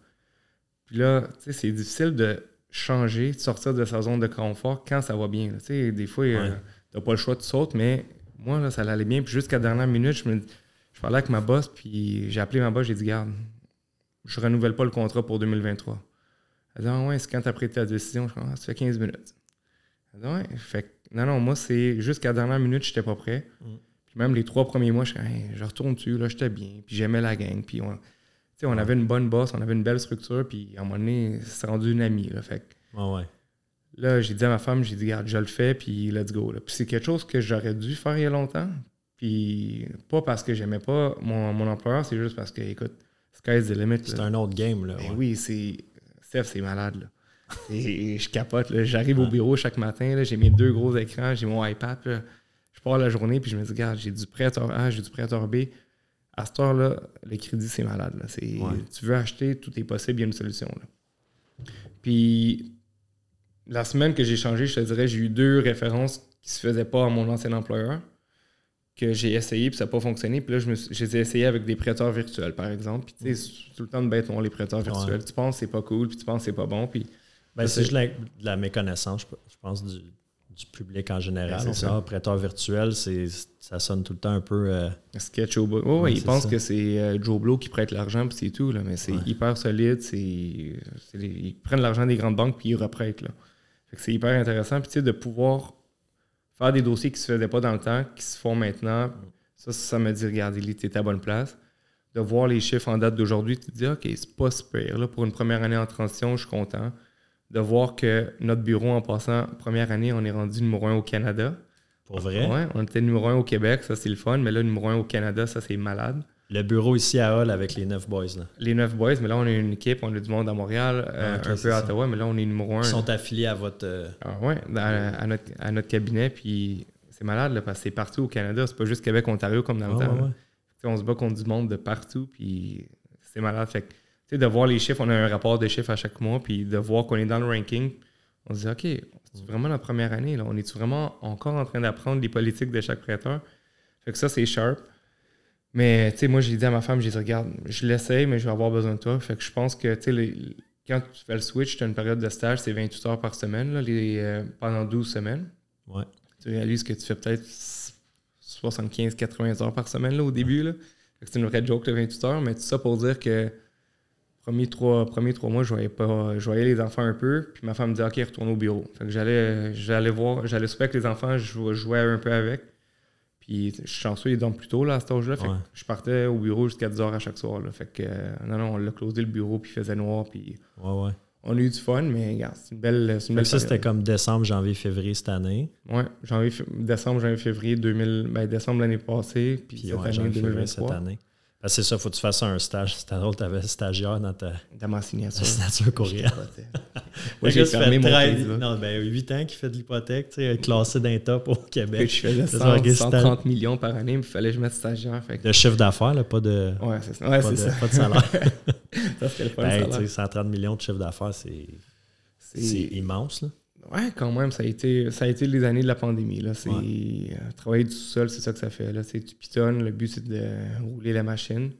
Puis là, tu sais, c'est difficile de changer, de sortir de sa zone de confort quand ça va bien. Tu sais, des fois, euh, Ouais. t'as pas le choix de sauter, mais moi, là, ça allait bien. Puis jusqu'à la dernière minute, je me je parlais avec ma boss, puis j'ai appelé ma boss, j'ai dit, garde, je renouvelle pas le contrat pour 2023. Elle dit, ah ouais, c'est quand t'as pris ta décision? Je dis, ah, ça fait 15 minutes. Elle dit, ouais, fait non, non, moi, c'est jusqu'à la dernière minute, j'étais pas prêt. Mm. Puis même les trois premiers mois, je, Hey, je retourne dessus, là, j'étais bien, puis j'aimais la gang, puis on, on avait une bonne boss, on avait une belle structure, puis à un moment donné, c'est rendu une amie, là, fait Ouais. Là, j'ai dit à ma femme, j'ai dit, regarde, je le fais, puis let's go. là. Puis c'est quelque chose que j'aurais dû faire il y a longtemps. Puis pas parce que j'aimais pas mon, mon employeur, c'est juste parce que, écoute, sky's the limit. C'est un autre game, là. Ben ouais. oui, c'est. Steph, c'est malade, là. Et je capote. J'arrive au bureau chaque matin, là, j'ai mes deux gros écrans, j'ai mon iPad, là. Je pars la journée, puis je me dis, regarde, j'ai du prêt à A, j'ai du prêt à B. À cette heure-là, le crédit, c'est malade, là. C'est- Ouais. Tu veux acheter, tout est possible, il y a une solution, là. Puis la semaine que j'ai changé, je te dirais, j'ai eu deux références qui se faisaient pas à mon ancien employeur que j'ai essayé puis ça n'a pas fonctionné. Puis là, je, me suis, je les ai essayés avec des prêteurs virtuels, par exemple. Puis tu sais, c'est tout le temps de bête, on les prêteurs virtuels. Tu penses que c'est pas cool, puis tu penses que c'est pas bon. Puis Ben, c'est juste la, de la méconnaissance, je je pense, du, du public en général. Ben, ça. prêteur virtuel, ça sonne tout le temps un peu. euh, sketch au bout. Oh, Ouais, ils pensent que c'est euh, Joe Blow qui prête l'argent, puis c'est tout. Là, mais c'est Ouais. hyper solide. Les- ils prennent l'argent des grandes banques, puis ils reprêtent. C'est hyper intéressant. Puis tu sais, de pouvoir faire des dossiers qui se faisaient pas dans le temps, qui se font maintenant, ça, ça me dit, regarde, il était à bonne place. De voir les chiffres en date d'aujourd'hui, tu te dis, OK, c'est pas super. Là, pour une première année en transition, je suis content. De voir que notre bureau, en passant, première année, on est rendu numéro un au Canada. pour vrai? Ouais, on était numéro un au Québec, ça c'est le fun, mais là, numéro un au Canada, ça c'est malade. Le bureau ici à Hall avec les neuf boys. Là. Les neuf boys, mais là, on a une équipe, on a du monde à Montréal, euh, Ah, ok, un peu à ça. Ottawa, mais là, on est numéro un. Ils sont affiliés à votre. euh, Ah ouais, dans- à, notre, à notre cabinet, puis c'est malade, là, parce que c'est partout au Canada, c'est pas juste Québec, Ontario comme dans le temps. ouais, On se bat contre du monde de partout, puis c'est malade. Fait que, sais, de voir les chiffres, on a un rapport de chiffres à chaque mois, puis de voir qu'on est dans le ranking, on se dit, OK, c'est vraiment la première année, là? On est vraiment encore en train d'apprendre les politiques de chaque prêteur? Fait que ça, c'est sharp. Mais, tu sais, moi, j'ai dit à ma femme, j'ai dit, regarde, je l'essaye, mais je vais avoir besoin de toi. Fait que je pense que, tu sais, quand tu fais le switch, tu as une période de stage, c'est 28 heures par semaine, là, les, euh, pendant 12 semaines. Ouais. Tu réalises que tu fais peut-être 75-80 heures par semaine là, au début. Là. C'est une vraie joke de 28 heures, mais tout ça pour dire que premiers trois, premiers trois mois, je voyais pas. Je voyais les enfants un peu, puis ma femme me dit OK, retourne au bureau. Fait que j'allais, j'allais voir, j'allais souper avec les enfants, je jou- jouais un peu avec. Puis je suis chanceux, ils dorment plus tôt là, à cet âge-là. Fait que je partais au bureau jusqu'à 10 heures à chaque soir. Là. Fait que euh, non, non, on l'a closé le bureau, puis il faisait noir, puis Ouais, ouais. on a eu du fun, mais regarde, c'est une belle. C'est une belle ça, c'était comme décembre, janvier, février cette année. Ouais, janvier, décembre, janvier, février 2000, ben, décembre l'année passée, puis, Puis cette année janvier, février 2023. cette année. Parce que c'est ça, faut que tu fasses un stage. C'était drôle, tu avais un stagiaire dans ta Dans ma signature. signature courriel. Moi, j'ai Le fermé fait mon 13 Facebook. Non, ben 8 ans qu'il fait de l'hypothèque, tu sais, classé d'un top au Puis Québec. je faisais C'est 100, ça, Augustin. 130 millions par année, mais il fallait que je mette stagiaire. Fait que- De chiffre d'affaires, là, pas de, Ouais, c'est ça. Ouais, pas de, ça. pas de salaire. ça serait le fun, Ben, 130 millions de chiffre d'affaires, c'est c'est C'est- immense. Là. Ouais, quand même, ça a été, ça a été les années de la pandémie. Là. C'est, Ouais. euh, travailler du sol, c'est ça que ça fait. Là. C'est, tu pitonnes, le but, c'est de rouler la machine.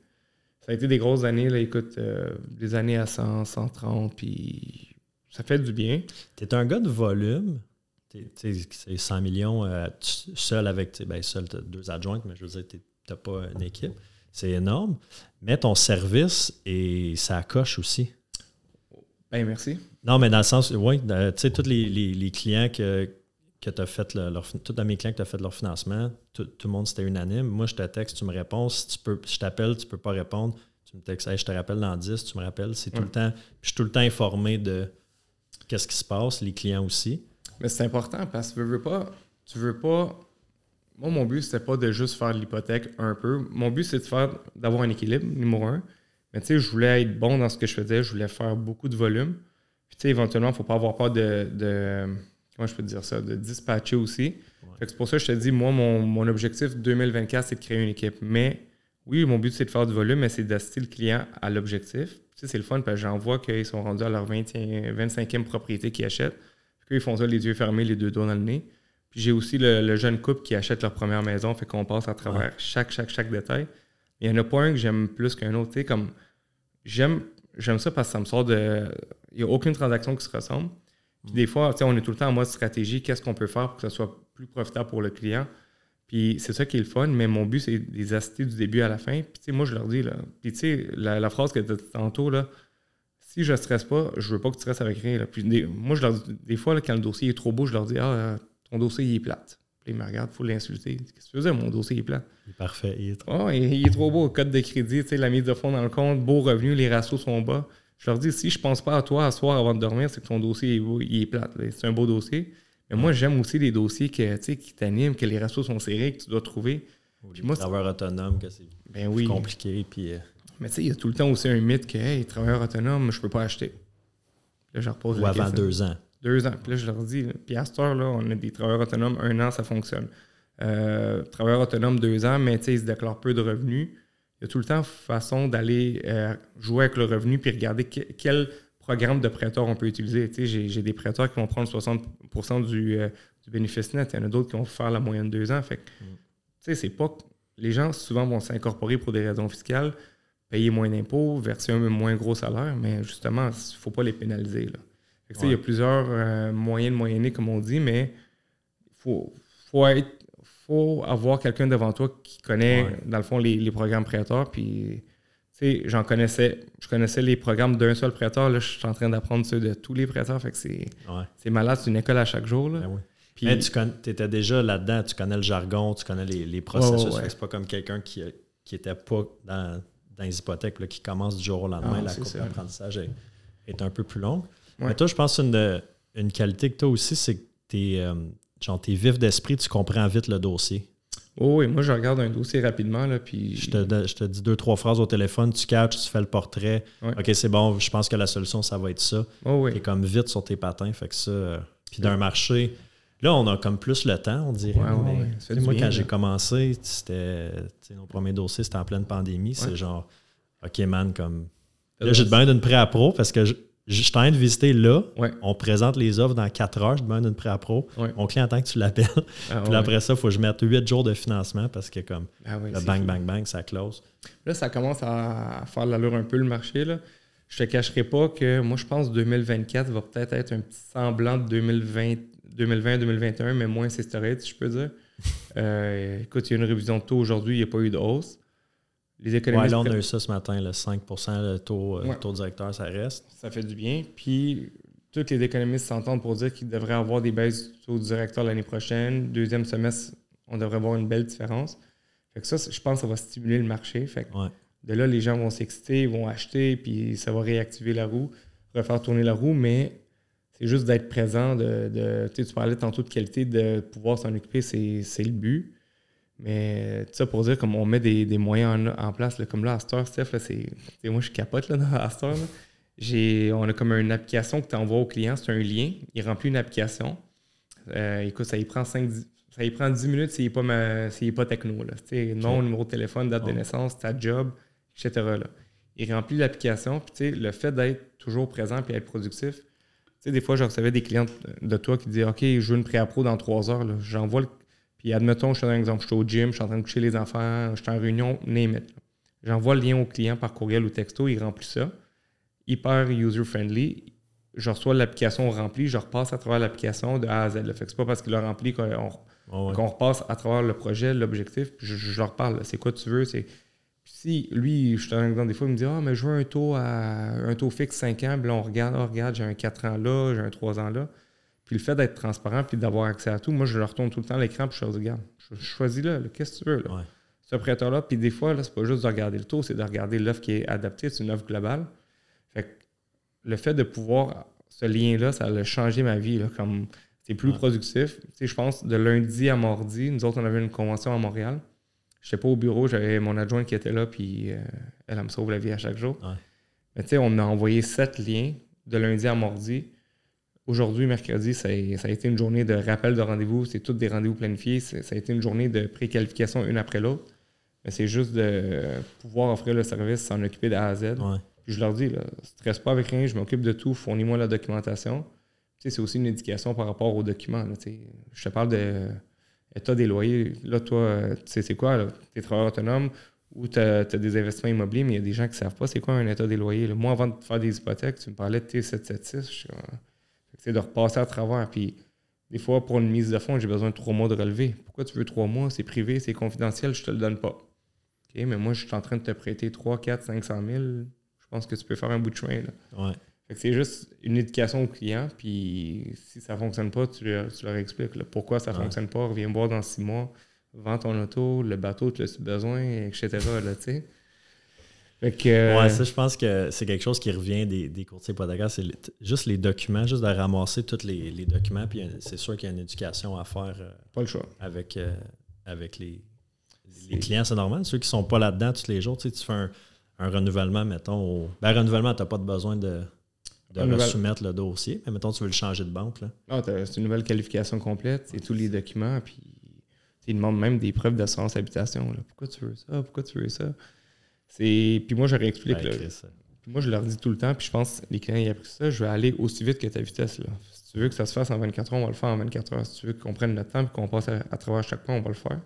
Ça a été des grosses années. Là. Écoute, euh, des années à 100, 130, puis ça fait du bien. Tu es un gars de volume. T'es- Tu sais, c'est 100 millions euh, seul avec, tu sais, ben, seul, tu deux adjointes, mais je veux dire, tu n'as pas une équipe. C'est énorme. Mais ton service, et ça coche aussi. Ben, merci. Non, mais dans le sens, oui, tu sais, tous les, les- les clients que, que tu as fait, le- leur, tous mes clients que tu as fait leur financement, tout, tout le monde c'était unanime. Moi, je te texte, tu me réponds. Si, tu peux, je t'appelle, tu peux pas répondre. Tu me textes, Hey, je te rappelle dans 10, tu me rappelles. C'est tout le temps. Je suis tout le temps informé de qu'est-ce qui se passe, les clients aussi. Mais c'est important parce que tu veux pas. Tu veux pas. Moi, mon but, c'était pas de juste faire l'hypothèque un peu. Mon but, c'est de faire d'avoir un équilibre, numéro un. Mais tu sais, je voulais être bon dans ce que je faisais. Je voulais faire beaucoup de volume. Puis tu sais, éventuellement, il faut pas avoir peur de, de- Comment je peux dire ça? De dispatcher aussi. Fait que c'est pour ça que je te dis, moi, mon, mon objectif 2024, c'est de créer une équipe. Mais oui, mon but, c'est de faire du volume, mais c'est d'assister le client à l'objectif. Tu sais, c'est le fun parce que j'en vois qu'ils sont rendus à leur 20 25e propriété qu'ils achètent. Puis ils font ça les yeux fermés, les deux doigts dans le nez. Puis j'ai aussi le, le jeune couple qui achète leur première maison, fait qu'on passe à travers chaque, chaque, chaque détail. Il n'y en a pas un que j'aime plus qu'un autre. Tu sais, comme j'aime, j'aime ça parce que ça me sort de. Il n'y a aucune transaction qui se ressemble. Puis des fois, tu sais, on est tout le temps en mode stratégie, qu'est-ce qu'on peut faire pour que ça soit plus profitable pour le client. Puis c'est ça qui est le fun, mais mon but, c'est de les assister du début à la fin. Puis tu sais, moi, je leur dis, là. Puis tu sais, la, la phrase que tu as dit tantôt, là, si je stresse pas, je veux pas que tu stresses avec rien. là. Puis des- moi, je leur dis, des fois, là, quand le dossier est trop beau, je leur dis, ah, ton dossier, il est plate. Puis ils me regardent, il faut l'insulter. Qu'est-ce que tu faisais, mon dossier est? Il est parfait. Il est trop- Oh, il, il est trop beau, code de crédit, la mise de fonds dans le compte, beau revenu, les ratios sont bas. Je leur dis, si je pense pas à toi à soir avant de dormir, c'est que ton dossier est beau, il est plate. là. C'est un beau dossier. Mais moi, j'aime aussi les dossiers que, qui t'animent, que les ratios sont serrés, que tu dois trouver. Puis moi, moi, travailleur autonome, que c'est Ben oui. compliqué. Puis, euh, Mais tu sais, il y a tout le temps aussi un mythe que, hey, travailleur autonome, je peux pas acheter. Là, je repose ou avant question. deux ans. Deux ans. Puis là, je leur dis, puis à cette heure, là, on a des travailleurs autonomes, un an, ça fonctionne. Euh, travailleurs autonomes, deux ans, mais ils se déclarent peu de revenus. Il y a tout le temps façon d'aller euh, jouer avec le revenu puis regarder que- quelle programme de prêteur on peut utiliser. J'ai des prêteurs qui vont prendre 60 du, euh, du, bénéfice net. Il y en a d'autres qui vont faire la moyenne de deux ans. Fait mm. c'est pas. Les gens souvent vont s'incorporer pour des raisons fiscales, payer moins d'impôts, verser un moins gros salaire, mais justement, il ne faut pas les pénaliser. Là. Il y a plusieurs euh, moyens de moyenner, comme on dit, mais il faut, faut, faut avoir quelqu'un devant toi qui connaît, dans le fond, les, les programmes prêteurs. Puis j'en connaissais, je connaissais les programmes d'un seul prêteur. Là, je suis en train d'apprendre ceux de tous les prêteurs. Fait que c'est, malade, c'est une école à chaque jour. Là. Ben Mais tu étais déjà là-dedans, tu connais le jargon, tu connais les, processus. c'est pas comme quelqu'un qui n'était pas dans, dans les hypothèques, qui commence du jour au lendemain. Ah, la courbe d'apprentissage est, un peu plus longue. Mais toi, je pense une, une qualité que tu as aussi, c'est que tu es, euh, es vif d'esprit, tu comprends vite le dossier. Oh, oui, moi je regarde un dossier rapidement. Là, puis... je, te, dis deux, trois phrases au téléphone, tu catches, tu fais le portrait. OK, c'est bon, je pense que la solution, ça va être ça. Oh, Et comme vite sur tes patins. Fait que ça. Euh, puis d'un marché. Là, on a comme plus le temps, on dirait. moi, quand j'ai commencé, c'était. Nos premiers dossiers, c'était en pleine pandémie. C'est genre OK, man, comme. Là, j'ai demandé une pré à pro parce que je suis en train de visiter là. On présente les offres dans 4 heures. Je demande une pré-appro. Mon client attend que tu l'appelles. Ah puis après ça, il faut que je mette 8 jours de financement parce que comme ah le bang, bang, bang, ça close. Là, ça commence à faire l'allure un peu le marché. Là. Je te cacherai pas que moi, je pense que 2024 va peut-être être un petit semblant de 2020-2021, mais moins c'est si je peux dire. Euh, écoute, il y a une révision de taux aujourd'hui, il n'y a pas eu de hausse. Les économistes. là, on a eu ça ce matin, le 5 le taux, euh, taux directeur, ça reste. Ça fait du bien. Puis, tous les économistes s'entendent pour dire qu'il devrait avoir des baisses du taux directeur l'année prochaine. Deuxième semestre, on devrait avoir une belle différence. Fait que ça, je pense que ça va stimuler le marché. Fait de là, les gens vont s'exciter, vont acheter, puis ça va réactiver la roue, refaire tourner la roue, mais c'est juste d'être présent, de, de tu parlais tantôt de qualité, de pouvoir s'en occuper, c'est le but. Mais ça pour dire, comme on met des, moyens en, place, comme là, à Star, Steph, c'est, moi je capote là, dans Star. on a comme une application que tu envoies au client, c'est un lien, il remplit une application. Euh, écoute, ça y prend 5, ça y prend 10 minutes s'il n'est pas, pas techno. Là. Nom, numéro de téléphone, date de naissance, ta job, etc. Là. Il remplit l'application, puis le fait d'être toujours présent et être productif. des fois, je recevais des clients de toi qui disaient OK, je veux une pré-appro dans 3 heures. J'envoie le puis admettons, je te donne un exemple, je suis au gym, je suis en train de coucher les enfants, je suis en réunion, name it. J'envoie le lien au client par courriel ou texto, il remplit ça. Hyper user-friendly. Je reçois l'application remplie, je repasse à travers l'application de A à Z. Fait que c'est pas parce qu'il l'a rempli qu'on repasse à travers le projet, l'objectif, puis je, leur parle. C'est quoi tu veux? C'est si lui, je te donne un exemple, des fois, il me dit Ah, mais je veux un taux à un taux fixe 5 ans, puis là, on regarde, on regarde, j'ai un 4 ans là, j'ai un 3 ans là. Puis le fait d'être transparent puis d'avoir accès à tout, moi, je leur retourne tout le temps l'écran puis je leur dis, regarde, je, choisis là, qu'est-ce que tu veux? Là? Ce prêteur-là, puis des fois, là, c'est pas juste de regarder le taux, c'est de regarder l'offre qui est adaptée, c'est une offre globale. Fait que le fait de pouvoir, ce lien-là, ça a changé ma vie, là, comme c'est plus productif. Tu sais, je pense, de lundi à mardi, nous autres, on avait une convention à Montréal. Je n'étais pas au bureau, j'avais mon adjointe qui était là, puis euh, elle, elle me sauve la vie à chaque jour. Mais tu sais, on a envoyé sept liens de lundi à mardi Aujourd'hui, mercredi, ça a, été une journée de rappel de rendez-vous. C'est tous des rendez-vous planifiés. Ça a été une journée de préqualification une après l'autre. Mais c'est juste de pouvoir offrir le service, s'en occuper de A à Z. Puis je leur dis, là, stresse pas avec rien, je m'occupe de tout, fournis-moi la documentation. c'est aussi une éducation par rapport aux documents. je te parle de état des loyers. Là, toi, tu sais, c'est quoi? Tu es travailleur autonome ou tu as, des investissements immobiliers, mais il y a des gens qui ne savent pas c'est quoi un état des loyers. Moi, avant de faire des hypothèques, tu me parlais de T776. Je suis c'est de repasser à travers. Puis des fois, pour une mise de fonds, j'ai besoin de trois mois de relevé. Pourquoi tu veux trois mois? C'est privé, c'est confidentiel, je te le donne pas. OK, mais moi, je suis en train de te prêter 3, 4, 500 000. Je pense que tu peux faire un bout de chemin. Là. c'est juste une éducation au client. Puis si ça fonctionne pas, tu, leur, expliques pourquoi ça ne fonctionne pas. Reviens voir dans six mois. Vends ton auto, le bateau, tu as besoin, etc. Là, euh, ça, je pense que c'est quelque chose qui revient des, des courtiers hypothécaires. C'est juste les documents, juste de ramasser tous les, documents. Puis c'est sûr qu'il y a une éducation à faire. Euh, pas le choix. Avec, euh, avec les, clients, c'est normal. Ceux qui ne sont pas là-dedans tous les jours, tu, sais, tu fais un, renouvellement, mettons. Au... Ben, renouvellement, tu n'as pas de besoin de, de soumettre le dossier. Mais mettons, tu veux le changer de banque. Là. Ah, c'est une nouvelle qualification complète. C'est tous les documents. Puis ils demandent même des preuves d'assurance habitation. Pourquoi tu veux ça? Pourquoi tu veux ça? Puis moi, je réexplique. Moi, je leur dis tout le temps, puis je pense que les clients ils appris ça, je vais aller aussi vite que ta vitesse. Là. Si tu veux que ça se fasse en 24 heures, on va le faire en 24 heures. Si tu veux qu'on prenne notre temps et qu'on passe à, à, travers chaque point, on va le faire.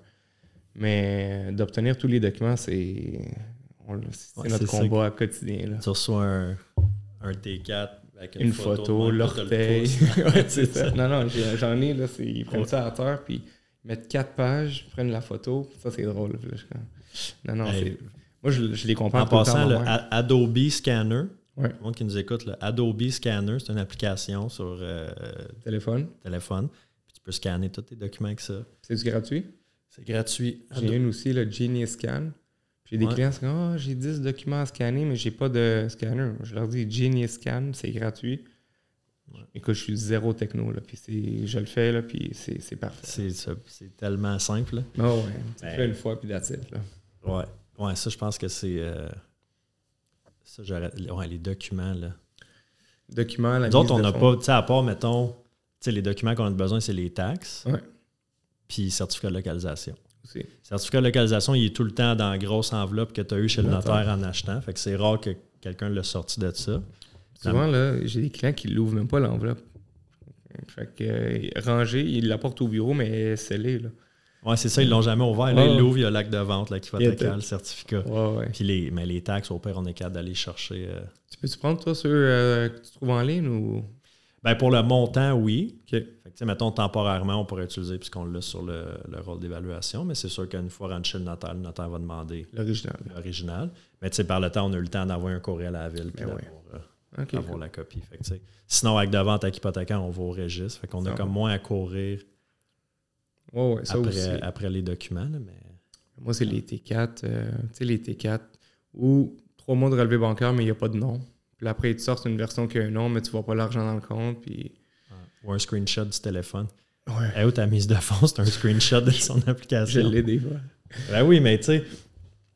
Mais d'obtenir tous les documents, c'est ouais, notre combat que... quotidien. Là. Tu reçois un, un T4 avec une, photo, l'orteil. ouais, c'est ça. Non, non, j'en ai, là, ils prennent ça à terre, puis ils mettent quatre pages, prennent la photo. Ça, c'est drôle. Là, non, non, hey. Moi, je, je, les comprends. En passant, le, le Adobe Scanner, Ouais. Le monde qui nous écoute, le Adobe Scanner, c'est une application sur euh, téléphone. téléphone. Puis tu peux scanner tous tes documents avec ça. C'est gratuit? C'est gratuit. J'ai une aussi, le Genius Scan. J'ai des ouais. clients qui disent oh, j'ai 10 documents à scanner, mais j'ai pas de scanner. Je leur dis Genius Scan, c'est gratuit. Ouais. Écoute, je suis zéro techno, là, puis je le fais, là, puis c'est parfait. C'est tellement simple. Là. Oh, ouais. Tu ben, fais une fois, puis that's it, là. Ouais. Ouais, ça, je pense que c'est. Euh, ça, ouais, les documents, là. Documents, la Nous autres, on n'a pas, tu sais, à part, mettons, tu sais, les documents qu'on a besoin, c'est les taxes. Ouais. Puis certificat de localisation. Aussi. Certificat de localisation, il est tout le temps dans la grosse enveloppe que tu as eu chez le notaire en achetant. Fait que c'est rare que quelqu'un l'a sorti de ça. Souvent, là, j'ai des clients qui l'ouvrent même pas l'enveloppe. Fait que euh, rangé, il l'apporte au bureau, mais scellé, là. Oui, c'est ça, ils l'ont jamais ouvert. Là, ils l'ouvrent, il y a l'acte de vente là, qui va attaquer le certificat. Ouais, ouais. Puis les, mais les taxes, au pire, on est capable d'aller chercher. Euh... Tu peux-tu prendre, toi, ceux euh, que tu trouves en ligne ou? Ben, pour le montant, oui. OK. Fait que, mettons, temporairement, on pourrait utiliser puisqu'on l'a sur le, le, rôle d'évaluation, mais c'est sûr qu'une fois rentré chez le notaire, le notaire va demander l'original. L'original. Mais tu sais, par le temps, on a eu le temps d'envoyer un courriel à la ville puis ben d'avoir, ouais. euh, okay, cool. la copie. Fait que, sinon, avec de vente avec hypothécaire, on va au registre. Fait qu'on a comme moins à courir Ouais, ouais, ça après, aussi. après les documents. Là, mais... Moi, c'est les T4. Euh, tu sais, les T4 ou trois mois de relevé bancaire, mais il n'y a pas de nom. Puis après, ils te sortent une version qui a un nom, mais tu ne vois pas l'argent dans le compte. Puis... Ou un screenshot du téléphone. Ouais. Et où ta mise de fonds, c'est un screenshot de son application. Je l'ai des fois. Ben oui, mais tu sais.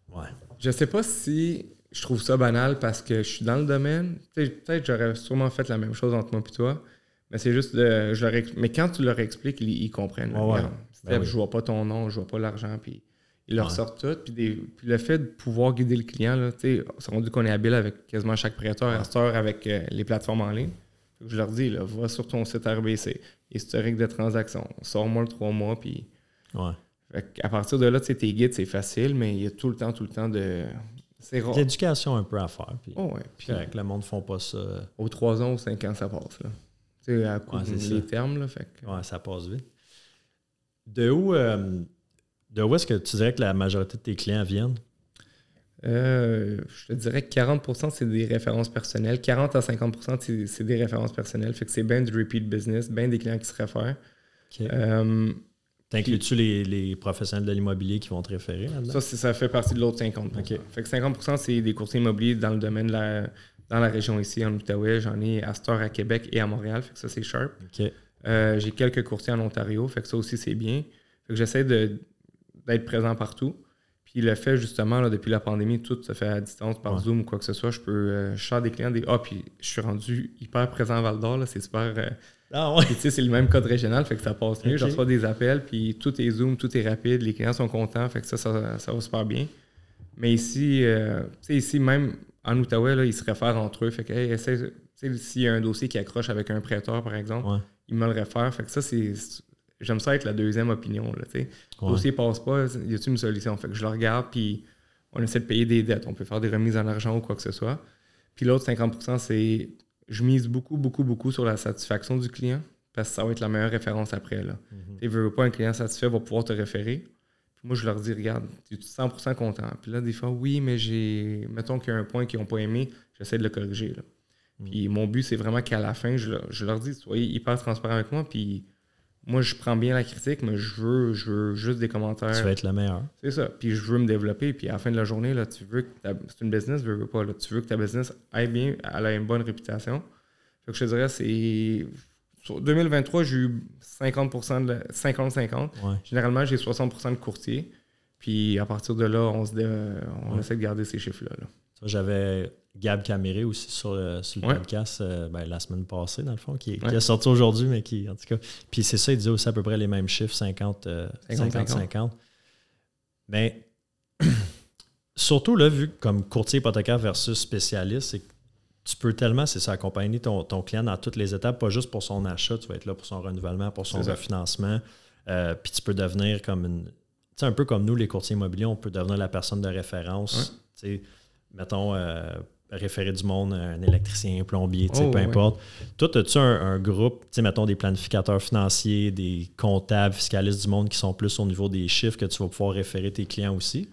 Ouais. Je sais pas si je trouve ça banal parce que je suis dans le domaine. Peut-être j'aurais sûrement fait la même chose entre moi et toi. Mais c'est juste de, je leur Mais quand tu leur expliques, ils, ils comprennent. Oh ouais. ben oui. Je vois pas ton nom, je vois pas l'argent, puis ils leur ouais. sortent tout. Puis, des, puis, le fait de pouvoir guider le client, là, sais, rendu qu'on est habile avec quasiment chaque prêteur à cette heure avec euh, les plateformes en ligne. Je leur dis, là, va sur ton site RBC, historique de transaction, sors-moi le trois mois, puis. Ouais. à partir de là, tu sais, tes guides, c'est facile, mais il y a tout le temps, tout le temps de. C'est rare. L'éducation un peu à faire. Puis, oh ouais. Puis, avec le monde ne font pas ça. Aux trois ans ou cinq ans, ça passe. Là. Tu sais, à coup ouais, les ça. termes. Là, fait que... Ouais, ça passe vite. De où, euh, de où est-ce que tu dirais que la majorité de tes clients viennent? Euh, je te dirais que 40% c'est des références personnelles. 40 à 50% c'est des références personnelles. Fait que c'est bien du repeat business, bien des clients qui se réfèrent. Okay. Euh, T'inclus-tu les, les, professionnels de l'immobilier qui vont te référer Ça, ça fait partie de l'autre 50 okay. Fait que 50% c'est des courtiers immobiliers dans le domaine de la, dans la région ici, en Outaouais. J'en ai à Store à Québec et à Montréal. Fait que ça, c'est sharp. Okay. Euh, j'ai quelques courtiers en Ontario. Fait que ça aussi, c'est bien. Fait que j'essaie d'être présent partout. Puis le fait, justement, là, depuis la pandémie, tout se fait à distance, par Ouais. Zoom ou quoi que ce soit. Je peux. Euh, je sors des clients des. Ah, puis je suis rendu hyper présent à Val d'Or. là, C'est super. euh, Ah ouais. tu sais, c'est le même code régional, fait que ça passe mieux. Ok. Je reçois des appels, puis tout est Zoom, tout est rapide, les clients sont contents, fait que ça, ça, ça va super bien. Mais ici, euh, tu sais, ici, même en Outaouais, là, ils se réfèrent entre eux. Fait que, hey, s'il y a un dossier qui accroche avec un prêteur, par exemple, Ouais. ils me le réfèrent. Fait que ça, c'est. J'aime ça être la deuxième opinion, là. Le dossier passe pas, y a-t-il une solution? Fait que je le regarde, puis on essaie de payer des dettes. On peut faire des remises en argent ou quoi que ce soit. Puis l'autre 50% c'est. Je mise beaucoup, beaucoup, beaucoup sur la satisfaction du client parce que ça va être la meilleure référence après. Là. Mhm. Tu veux pas un client satisfait va pouvoir te référer. Moi, je leur dis, regarde, tu es 100% content. Puis là, des fois, oui, mais j'ai. Mettons qu'il y a un point qu'ils n'ont pas aimé, j'essaie de le corriger. Là. Puis mon but, c'est vraiment qu'à la fin, je leur, je leur dis, soyez hyper transparent avec moi. Puis moi, je prends bien la critique, mais je veux, je veux juste des commentaires. Tu vas être le meilleur. C'est ça. Puis je veux me développer. Puis à la fin de la journée, là, tu veux que ta... c'est une business, veux, veux pas. Là. Tu veux que ta business aille bien, elle a une bonne réputation. Fait que je te dirais, c'est. Sur 2023, j'ai eu 50% de la- 50-50. Ouais. Généralement, j'ai 60% de courtiers. Puis à partir de là, on, se dé- on Ouais. essaie de garder ces chiffres-là. là. J'avais Gab Caméré aussi sur le, sur le Ouais. podcast euh, ben, la semaine passée, dans le fond, qui, est sorti aujourd'hui, mais qui, en tout cas. Puis c'est ça, il disait aussi à peu près les mêmes chiffres, 50, euh, 50, 50-50. Mais surtout, là, vu comme courtier hypothécaire versus spécialiste, c'est que tu peux tellement, c'est ça, accompagner ton, client dans toutes les étapes, pas juste pour son achat, tu vas être là pour son renouvellement, pour son refinancement. Euh, puis tu peux devenir comme une. Tu sais, un peu comme nous, les courtiers immobiliers, on peut devenir la personne de référence. Tu sais, mettons, euh, référer du monde, un électricien, un plombier, tu sais, oh, peu importe. Toi, as-tu un, groupe, tu sais, mettons des planificateurs financiers, des comptables, fiscalistes du monde qui sont plus au niveau des chiffres que tu vas pouvoir référer tes clients aussi?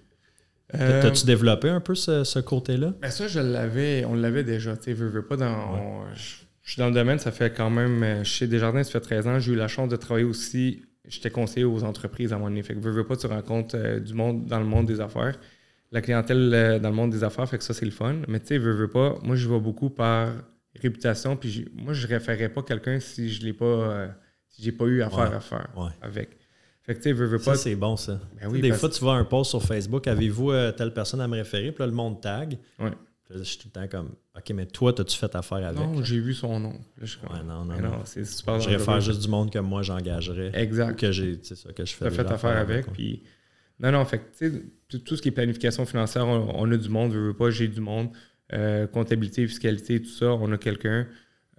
Euh, T'as-tu développé un peu ce, côté-là? Ben ça, je l'avais, on l'avait déjà. Tu sais, veux, pas dans. je, suis dans le domaine, ça fait quand même. Euh, chez Desjardins, ça fait 13 ans. J'ai eu la chance de travailler aussi. J'étais conseiller aux entreprises à mon effet. Fait que veux, pas, tu rencontres euh, du monde dans le monde des affaires. La clientèle dans le monde des affaires, fait que ça, c'est le fun. Mais tu sais, veux, veux pas, moi, je vais beaucoup par réputation. Puis moi, je référerais pas quelqu'un si je l'ai pas. si j'ai pas eu affaire à faire avec. Fait que tu veux, veux pas. Ça, c'est bon, ça. Ben oui, des fois, tu vois un post sur Facebook, avez-vous euh, telle personne à me référer, puis là, le monde tag. Ouais. je suis tout le temps comme, OK, mais toi, as-tu fait affaire avec? Non, j'ai vu son nom. Là, je ouais, non, non, non. c'est super Je réfère juste du monde comme moi, j'engagerais. Exact. Que j'ai, c'est ça, que je fais. Tu as fait affaire avec, puis. Non, non, fait tu sais, tout ce qui est planification financière, on, a du monde, je veux pas, j'ai du monde. Euh, comptabilité, fiscalité, tout ça, on a quelqu'un.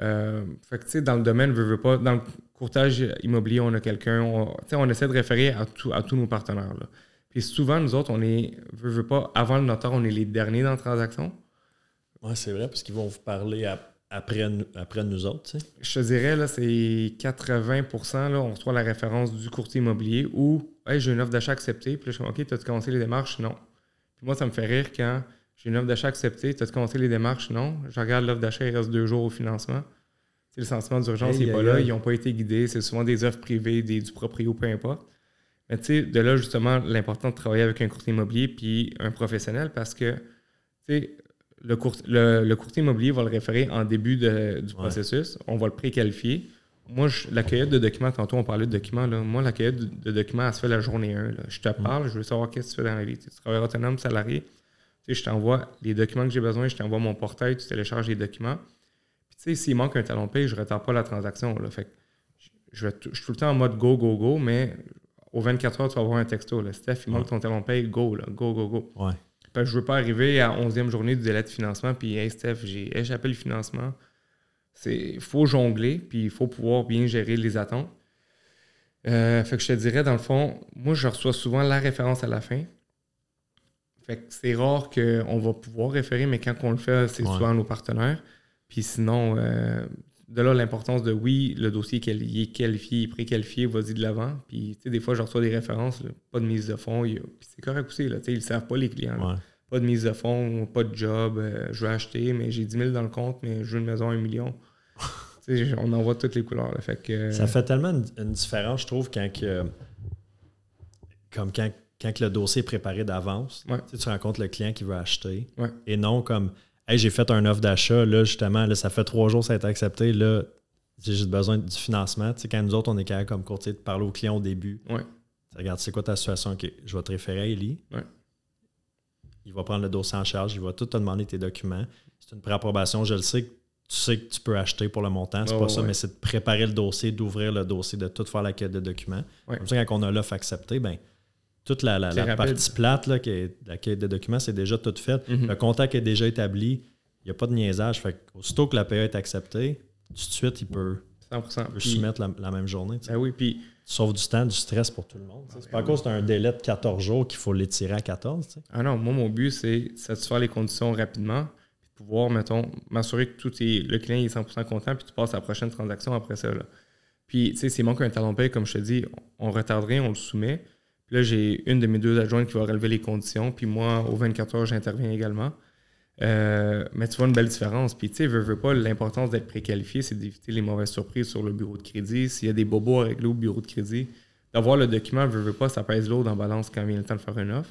Euh, fait que, tu sais, dans le domaine, je veux pas, dans le courtage immobilier, on a quelqu'un, on, on essaie de référer à, à tous nos partenaires. Là. Puis souvent, nous autres, on est, veux pas, avant le notaire, on est les derniers dans la transaction. Oui, c'est vrai, parce qu'ils vont vous parler après, après nous autres. Je te dirais, là, c'est 80 là, on reçoit la référence du courtier immobilier ou hey, j'ai une offre d'achat acceptée. Puis là, je suis OK, as-tu commencé les démarches? Non. Puis moi, ça me fait rire quand j'ai une offre d'achat acceptée, as-tu commencé les démarches? Non. Je regarde l'offre d'achat, il reste deux jours au financement le sentiment d'urgence n'est pas là, ils n'ont pas été guidés, c'est souvent des offres privées, des, du proprio, peu importe. Mais tu sais, de là, justement, l'important de travailler avec un courtier immobilier puis un professionnel parce que, tu sais, le, le, courtier immobilier va le référer en début du processus, on va le préqualifier. Moi, la cueillette de documents, tantôt on parlait de documents, là, moi, la cueillette de, documents, elle se fait la journée 1. Je te mm. parle, je veux savoir qu'est-ce que tu fais dans la vie. Tu travailles autonome, salarié. Tu sais, je t'envoie les documents que j'ai besoin, je t'envoie mon portail, tu télécharges les documents. Tu sais, s'il manque un talon paye, je ne retends pas la transaction. Là. Fait je, suis tout le temps en mode go, go, go, mais aux 24 heures, tu vas avoir un texto. Là. Steph, il manque ton talon paye, go, là, go, go, go. Ouais. je ne veux pas arriver à 11e journée du délai de financement, puis hey Steph, j'ai échappé le financement. Il faut jongler, puis il faut pouvoir bien gérer les attentes. Euh, fait que je te dirais, dans le fond, moi, je reçois souvent la référence à la fin. Fait que c'est rare qu'on va pouvoir référer, mais quand on le fait, c'est souvent nos partenaires. Puis sinon, euh, de là, l'importance de oui, le dossier il est qualifié, il est préqualifié, vas-y de l'avant. Puis, tu sais, des fois, je reçois des références, pas de mise de fonds. c'est correct aussi, là, tu sais, ils ne savent pas, les clients. Pas de mise de fonds, pas de job, euh, je veux acheter, mais j'ai 10 000 dans le compte, mais je veux une maison à 1 million. on en voit toutes les couleurs. fait que, Ça fait tellement une, différence, je trouve, quand comme quand, quand le dossier est préparé d'avance. Tu rencontres le client qui veut acheter. Et non comme j'ai fait un offre d'achat, là, justement, là, ça fait trois jours, ça a été accepté. Là, j'ai juste besoin du financement. Tu sais, quand nous autres, on est capable comme courtier de parler au client au début. Ouais. Regarde, c'est quoi ta situation? OK, je vais te référer à Eli. Ouais. Il va prendre le dossier en charge, il va tout te demander tes documents. C'est une préapprobation, je le sais que tu sais que tu peux acheter pour le montant, c'est pas ça, mais c'est de préparer le dossier, d'ouvrir le dossier, de tout faire la quête de documents. Comme ça, quand on a l'offre acceptée, ben toute la, partie plate, là, qui est la quête de documents, c'est déjà tout fait. Mhm. Le contact est déjà établi. Il n'y a pas de niaisage. Fait aussitôt que la PA est acceptée, tout de suite, il peut, 100%. soumettre la, même journée. Ben oui, puis... Sauf du temps, du stress pour tout le monde. c'est pas à cause d'un délai de 14 jours qu'il faut l'étirer à 14. Ah non, moi, mon but, c'est satisfaire les conditions rapidement, puis pouvoir, mettons, m'assurer que tout est, le client est 100% content, puis tu passes à la prochaine transaction après ça. Là. Puis, tu sais, s'il manque un talon paye, comme je te dis, on retarderait, on le soumet. Puis là, j'ai une de mes deux adjointes qui va relever les conditions. Puis moi, aux 24 heures, j'interviens également. Euh, mais tu vois une belle différence. Puis tu sais, veux, veux pas, l'importance d'être préqualifié, c'est d'éviter les mauvaises surprises sur le bureau de crédit. S'il y a des bobos à régler au bureau de crédit, d'avoir le document, veux, veux pas, ça pèse lourd en balance quand vient le temps de faire une offre.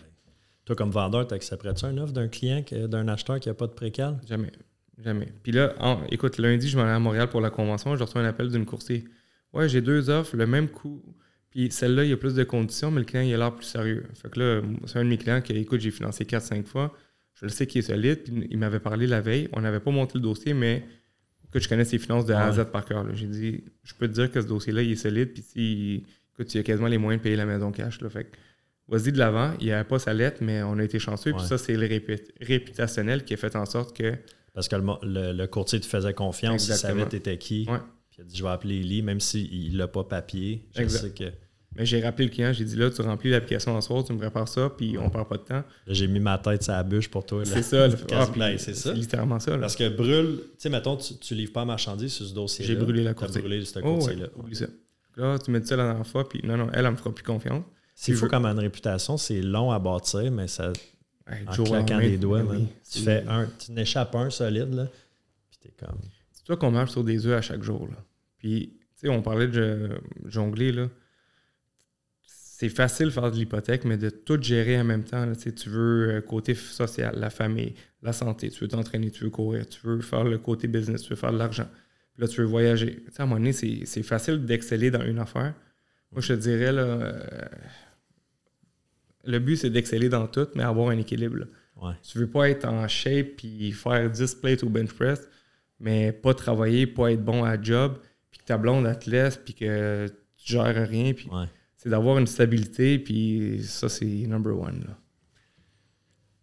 Toi, comme vendeur, tu accepterais-tu une offre d'un client, d'un acheteur qui n'a pas de précal? Jamais. Jamais. Puis là, écoute, lundi, je m'en vais à Montréal pour la convention, je reçois un appel d'une courtier. Ouais, j'ai deux offres, le même coût. Puis celle-là, il y a plus de conditions, mais le client, il a l'air plus sérieux. Fait que là, c'est un de mes clients qui, écoute, j'ai financé 4-5 fois. Je le sais qu'il est solide. Puis il m'avait parlé la veille. On n'avait pas monté le dossier, mais que je connais ses finances de A à Z par cœur. J'ai dit, je peux te dire que ce dossier-là, il est solide. Puis si, écoute, il a quasiment les moyens de payer la maison cash. Là. Fait que vas-y de l'avant. Il n'y avait pas sa lettre, mais on a été chanceux. Puis ça, c'est le réputationnel qui a fait en sorte que. Parce que le, mo- le- le courtier te faisait confiance, il Exactement. savait t'étais qui. Ouais. Puis il a dit Je vais appeler Lee, même s'il n'a pas papier. Je Exact. sais que. Mais j'ai rappelé le client, j'ai dit là, tu remplis l'application en soir, tu me prépares ça, puis on perd pas de temps. Là, j'ai mis ma tête sur la bûche pour toi. là. C'est ça. le- ah, ben, c'est ça. littéralement ça. là. Parce que brûle, tu sais, mettons, tu, tu livres pas marchandise sur ce dossier-là. J'ai brûlé la courtier. brûlé ce Oh, ouais, oublie ça. Là, tu me dis ça la dernière fois, puis non, non, elle, elle me fera plus confiance. C'est fou comme une réputation, c'est long à bâtir, mais ça, Hey, en claquant des doigts, man, oui, tu fais un, tu n'échappes un solide, là, puis t'es comme... C'est toi qu'on marche sur des œufs à chaque jour. Là. Puis, tu sais, on parlait de jongler, là. C'est facile de faire de l'hypothèque, mais de tout gérer en même temps. là. Tu veux euh, côté social, la famille, la santé, tu veux t'entraîner, tu veux courir, tu veux faire le côté business, tu veux faire de l'argent. Puis là, tu veux voyager. Tu sais, à un moment donné, c'est c'est facile d'exceller dans une affaire. Moi, je te dirais, là, euh, le but, c'est d'exceller dans tout, mais avoir un équilibre. Ouais. Tu veux pas être en shape puis faire 10 plates au bench press, mais pas travailler, pas être bon à job, puis que ta blonde, elle te laisse, puis que tu gères rien. Puis Ouais. C'est d'avoir une stabilité, puis ça, c'est number one. Là.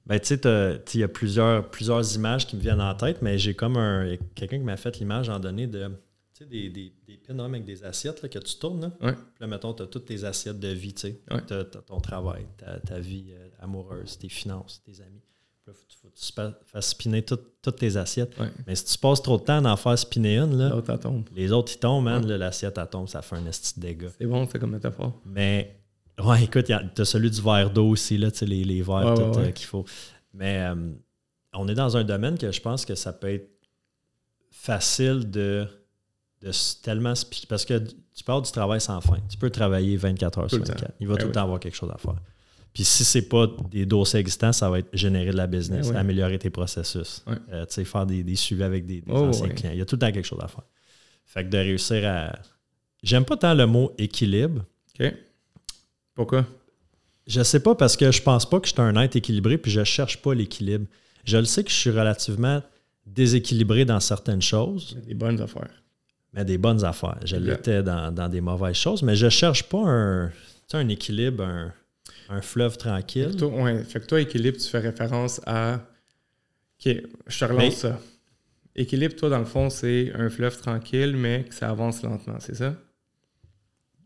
Ben, tu sais, il y a plusieurs, plusieurs images qui me viennent en tête, mais j'ai comme un... Quelqu'un qui m'a fait l'image en donné de... Tu sais, des, des, des pins avec des assiettes là, que tu tournes, là. Ouais. Puis là, mettons, tu as toutes tes assiettes de vie, tu sais. Ouais. Tu as, ton travail, ta, ta vie euh, amoureuse, tes finances, tes amis. Là, faut, que tu fa- fasses spinner toutes- toutes tes assiettes. Ouais. Mais si tu passes trop de temps à en faire spinner une, là, tombe. les autres, ils tombent, man. Ouais. là, L'assiette, elle tombe, ça fait un esti de dégâts. C'est bon, c'est comme métaphore. Mais, ouais, écoute, tu as celui du verre d'eau aussi, là, les, les verres Ouais, ouais, euh, ouais. qu'il faut. Mais euh, on est dans un domaine que je pense que ça peut être facile de, de tellement parce que tu parles du travail sans fin. Tu peux travailler 24 heures Tout sur le temps. 24. Il va Ben tout le temps avoir quelque chose à faire. Puis si c'est pas des dossiers existants, ça va être générer de la business, améliorer tes processus, Ouais. euh, tu sais, faire des, des suivis avec des, des Oh, anciens ouais. clients. Il y a tout le temps quelque chose à faire. Fait que de réussir à. J'aime pas tant le mot équilibre. OK. Pourquoi? Je sais pas parce que je pense pas que je suis un être équilibré puis je cherche pas l'équilibre. Je le sais que je suis relativement déséquilibré dans certaines choses, des bonnes affaires. mais des bonnes affaires. Je l'étais dans, dans des mauvaises choses, mais je cherche pas un, un équilibre, un, un fleuve Fait tranquille. que, toi, ouais, fait que toi, équilibre, tu fais référence à. OK, je te relance Mais- ça. Équilibre, toi, dans le fond, c'est un fleuve tranquille, mais que ça avance lentement, c'est ça?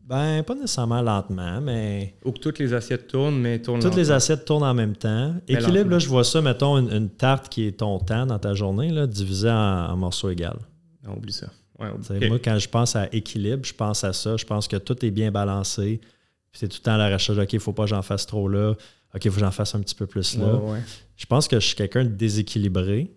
Ben, pas nécessairement lentement, mais Ou que toutes les assiettes tournent, mais tournent toutes les assiettes tournent en même temps. Mais Équilibre, lentement. là, je vois ça, mettons, une, une tarte qui est ton temps dans ta journée, là, divisée en, en morceaux égaux. Non, oublie ça. Ouais, oublie-. Moi, quand je pense à équilibre, je pense à ça. Je pense que tout est bien balancé. Puis c'est tout le temps à la recherche. OK, il ne faut pas que j'en fasse trop là. OK, il faut que j'en fasse un petit peu plus là. Ouais, ouais. Je pense que je suis quelqu'un de déséquilibré.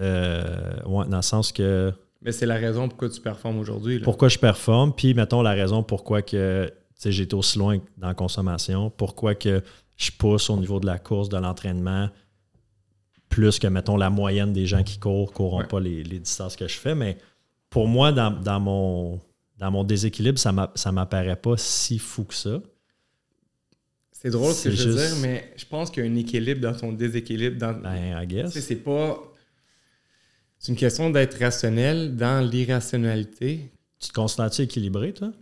Euh, ouais, dans le sens que Mais c'est la raison pourquoi tu performes aujourd'hui. pourquoi je performe, puis mettons la raison pourquoi que été aussi loin dans la consommation, pourquoi que je pousse au niveau de la course, de l'entraînement, plus que, mettons, la moyenne des gens qui courent, courront Ouais. pas les, les distances que je fais. Mais pour moi, dans, dans mon, dans mon déséquilibre, ça ça m'apparaît pas si fou que ça. C'est drôle ce que je veux juste- dire, mais je pense qu'il y a un équilibre dans ton déséquilibre. Dans... Ben, I Tu sais, guess. c'est pas. C'est une question d'être rationnel dans l'irrationalité. Tu te considères-tu équilibré, toi?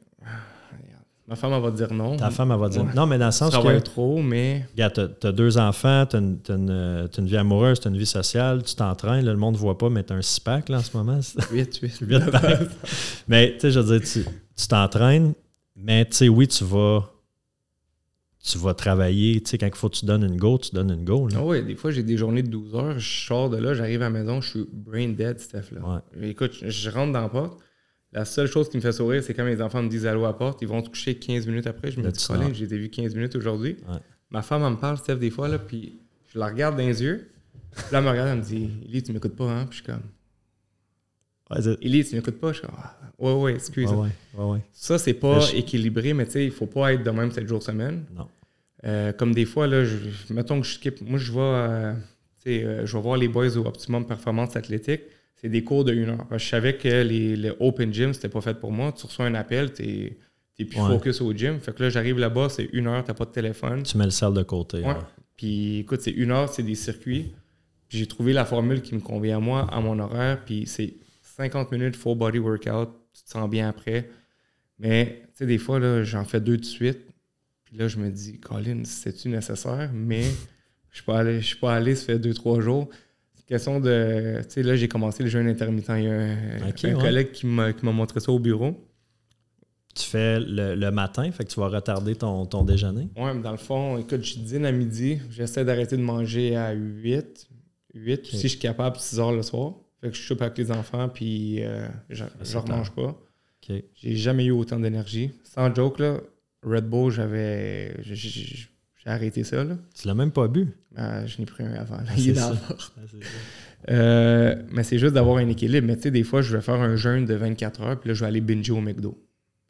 Ma femme, elle va dire non. Ta femme, elle va dire. Ouais. Non, mais dans le sens que. trop, mais Regarde, tu as, deux enfants, tu as, une, euh, t'as une vie amoureuse, tu as une vie sociale, tu t'entraînes, le monde ne voit pas, mais tu as un six-pack là, en ce moment. vite, vite. Vite, pack. mais tu sais, je veux dire, tu t'entraînes, mais tu sais, oui, tu vas, tu vas travailler. Tu sais, quand il faut que tu donnes une go, tu donnes une go. là. Ah ouais, des fois, j'ai des journées de 12 heures. Je sors de là, j'arrive à la maison, je suis brain dead, Steph. Là. Ouais. Écoute, je, je rentre dans la porte. La seule chose qui me fait sourire, c'est quand mes enfants me disent allô à la porte. Ils vont se coucher 15 minutes après. Je me dis, Colin, j'ai vu 15 minutes aujourd'hui. Ouais. Ma femme, elle me parle, Steph, des fois, là, puis je la regarde dans les yeux. Puis là, elle me regarde, elle me dit Élie, tu m'écoutes pas, hein? Puis je suis comme Élie, tu m'écoutes pas? Je suis comme Ah, Ouais, ouais, excuse. ouais, ouais, ouais. Ça, c'est pas je- équilibré, mais tu sais, il faut pas être de même 7 jours semaine. Non. Euh, comme des fois, là, je, mettons que je skip. Moi, je vais, euh, euh, je vais voir les boys au Optimum Performance Athlétique. C'est des cours de une heure. Je savais que les, le Open Gym, c'était pas fait pour moi. Tu reçois un appel, tu es, plus Ouais. focus au gym. Fait que là, j'arrive là-bas, c'est une heure, t'as pas de téléphone. Tu mets le sel de côté. Ouais. Puis écoute, c'est une heure, c'est des circuits. J'ai trouvé la formule qui me convient à moi, à mon horaire. Puis c'est 50 minutes full body workout. Tu te sens bien après. Mais tu sais, des fois, là, j'en fais deux de suite. Puis Puis là, je me dis, Colin, c'est-tu nécessaire? Mais je suis pas allé, je suis pas allé, ça fait deux, trois jours. Question de. Tu sais, là, j'ai commencé le jeûne intermittent. Il y a un, un ouais. collègue qui m'a qui m'a montré ça au bureau. Tu fais le, le matin, fait que tu vas retarder ton, ton déjeuner? Ouais, mais dans le fond, écoute, je dîne à midi. J'essaie d'arrêter de manger à 8. 8, puis Ok. si je suis capable, 6 heures le soir. Fait que je soupe avec les enfants, puis euh, je ne remange pas. J'ai jamais eu autant d'énergie. Sans joke, là, Red Bull, j'avais. J'ai- arrêté ça, là. Tu l'as même pas bu? Euh, je n'ai pris un avant. là. Ah, Il est c'est dans la ça. porte. Ah, c'est ça. Euh, mais c'est juste d'avoir un équilibre. Mais tu sais, des fois, je vais faire un jeûne de 24 heures, puis là, je vais aller binger au McDo.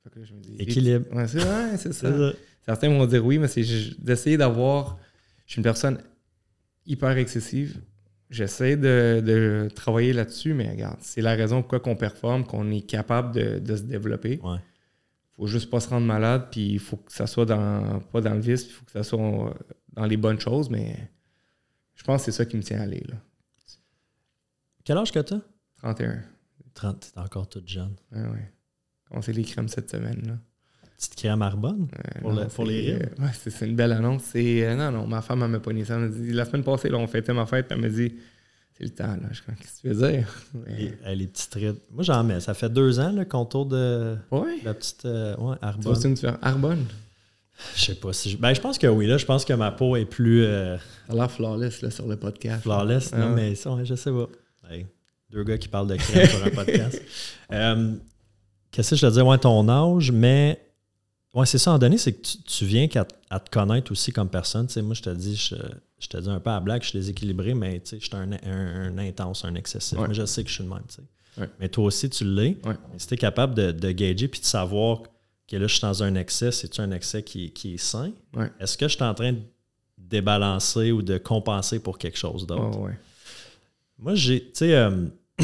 Fait que là, je me dis, Équilibre. Ouais, c'est ouais, ça. Certains vont dire oui, mais c'est d'essayer d'avoir. Je suis une personne hyper excessive. J'essaie de, de travailler là-dessus, mais regarde, c'est la raison pourquoi qu'on performe, qu'on est capable de, de se développer. Ouais. Faut juste pas se rendre malade, puis il faut que ça soit dans, pas dans le vice, il faut que ça soit euh, dans les bonnes choses, mais je pense que c'est ça qui me tient à aller. Là. Quel âge que tu as? 31. 30. T'es encore toute jeune. Ouais, ouais. Commencé les crèmes cette semaine. Là. Petite crème Arbonne? Euh, Pour le- pour c'est- les euh, ouais, c'est, une belle annonce. Euh, non, non, ma femme m'a pogné ça. Elle m'a dit, la semaine passée, là, on fêtait ma fête, elle m'a dit c'est le temps. Là. Je comme, qu'est-ce que tu veux dire? Mais- Les, les petites rides. Moi, j'en mets. Ça fait deux ans, le contour de Ouais. la petite euh, ouais, Tu vas Arbonne. Arbonne? Je sais pas si je... Ben, je pense que oui. Là, je pense que ma peau est plus euh, Ça a l'air flawless là, sur le podcast. flawless. Ah non, ouais. mais ça, ouais, je sais pas. Hey, deux gars qui parlent de crème sur un podcast. Euh, Qu'est-ce que je te dis? Ouais, ton âge, mais... Ouais, c'est ça, en donné, c'est que tu, tu viens à te connaître aussi comme personne. Tu sais, moi, je te dis, je, je te dis un peu à blague, je suis déséquilibré, mais tu sais, je suis un, un- un intense, un excessif. Ouais. Moi, je sais que je suis le même, tu sais. Ouais. Mais toi aussi, tu l'es. Ouais. Mais si tu es capable de, de gager puis de savoir que là, je suis dans un excès, c'est-tu un excès qui, qui est sain? Est-ce que je suis en train de débalancer ou de compenser pour quelque chose d'autre? Oh, ouais. Moi, j'ai, tu sais, euh,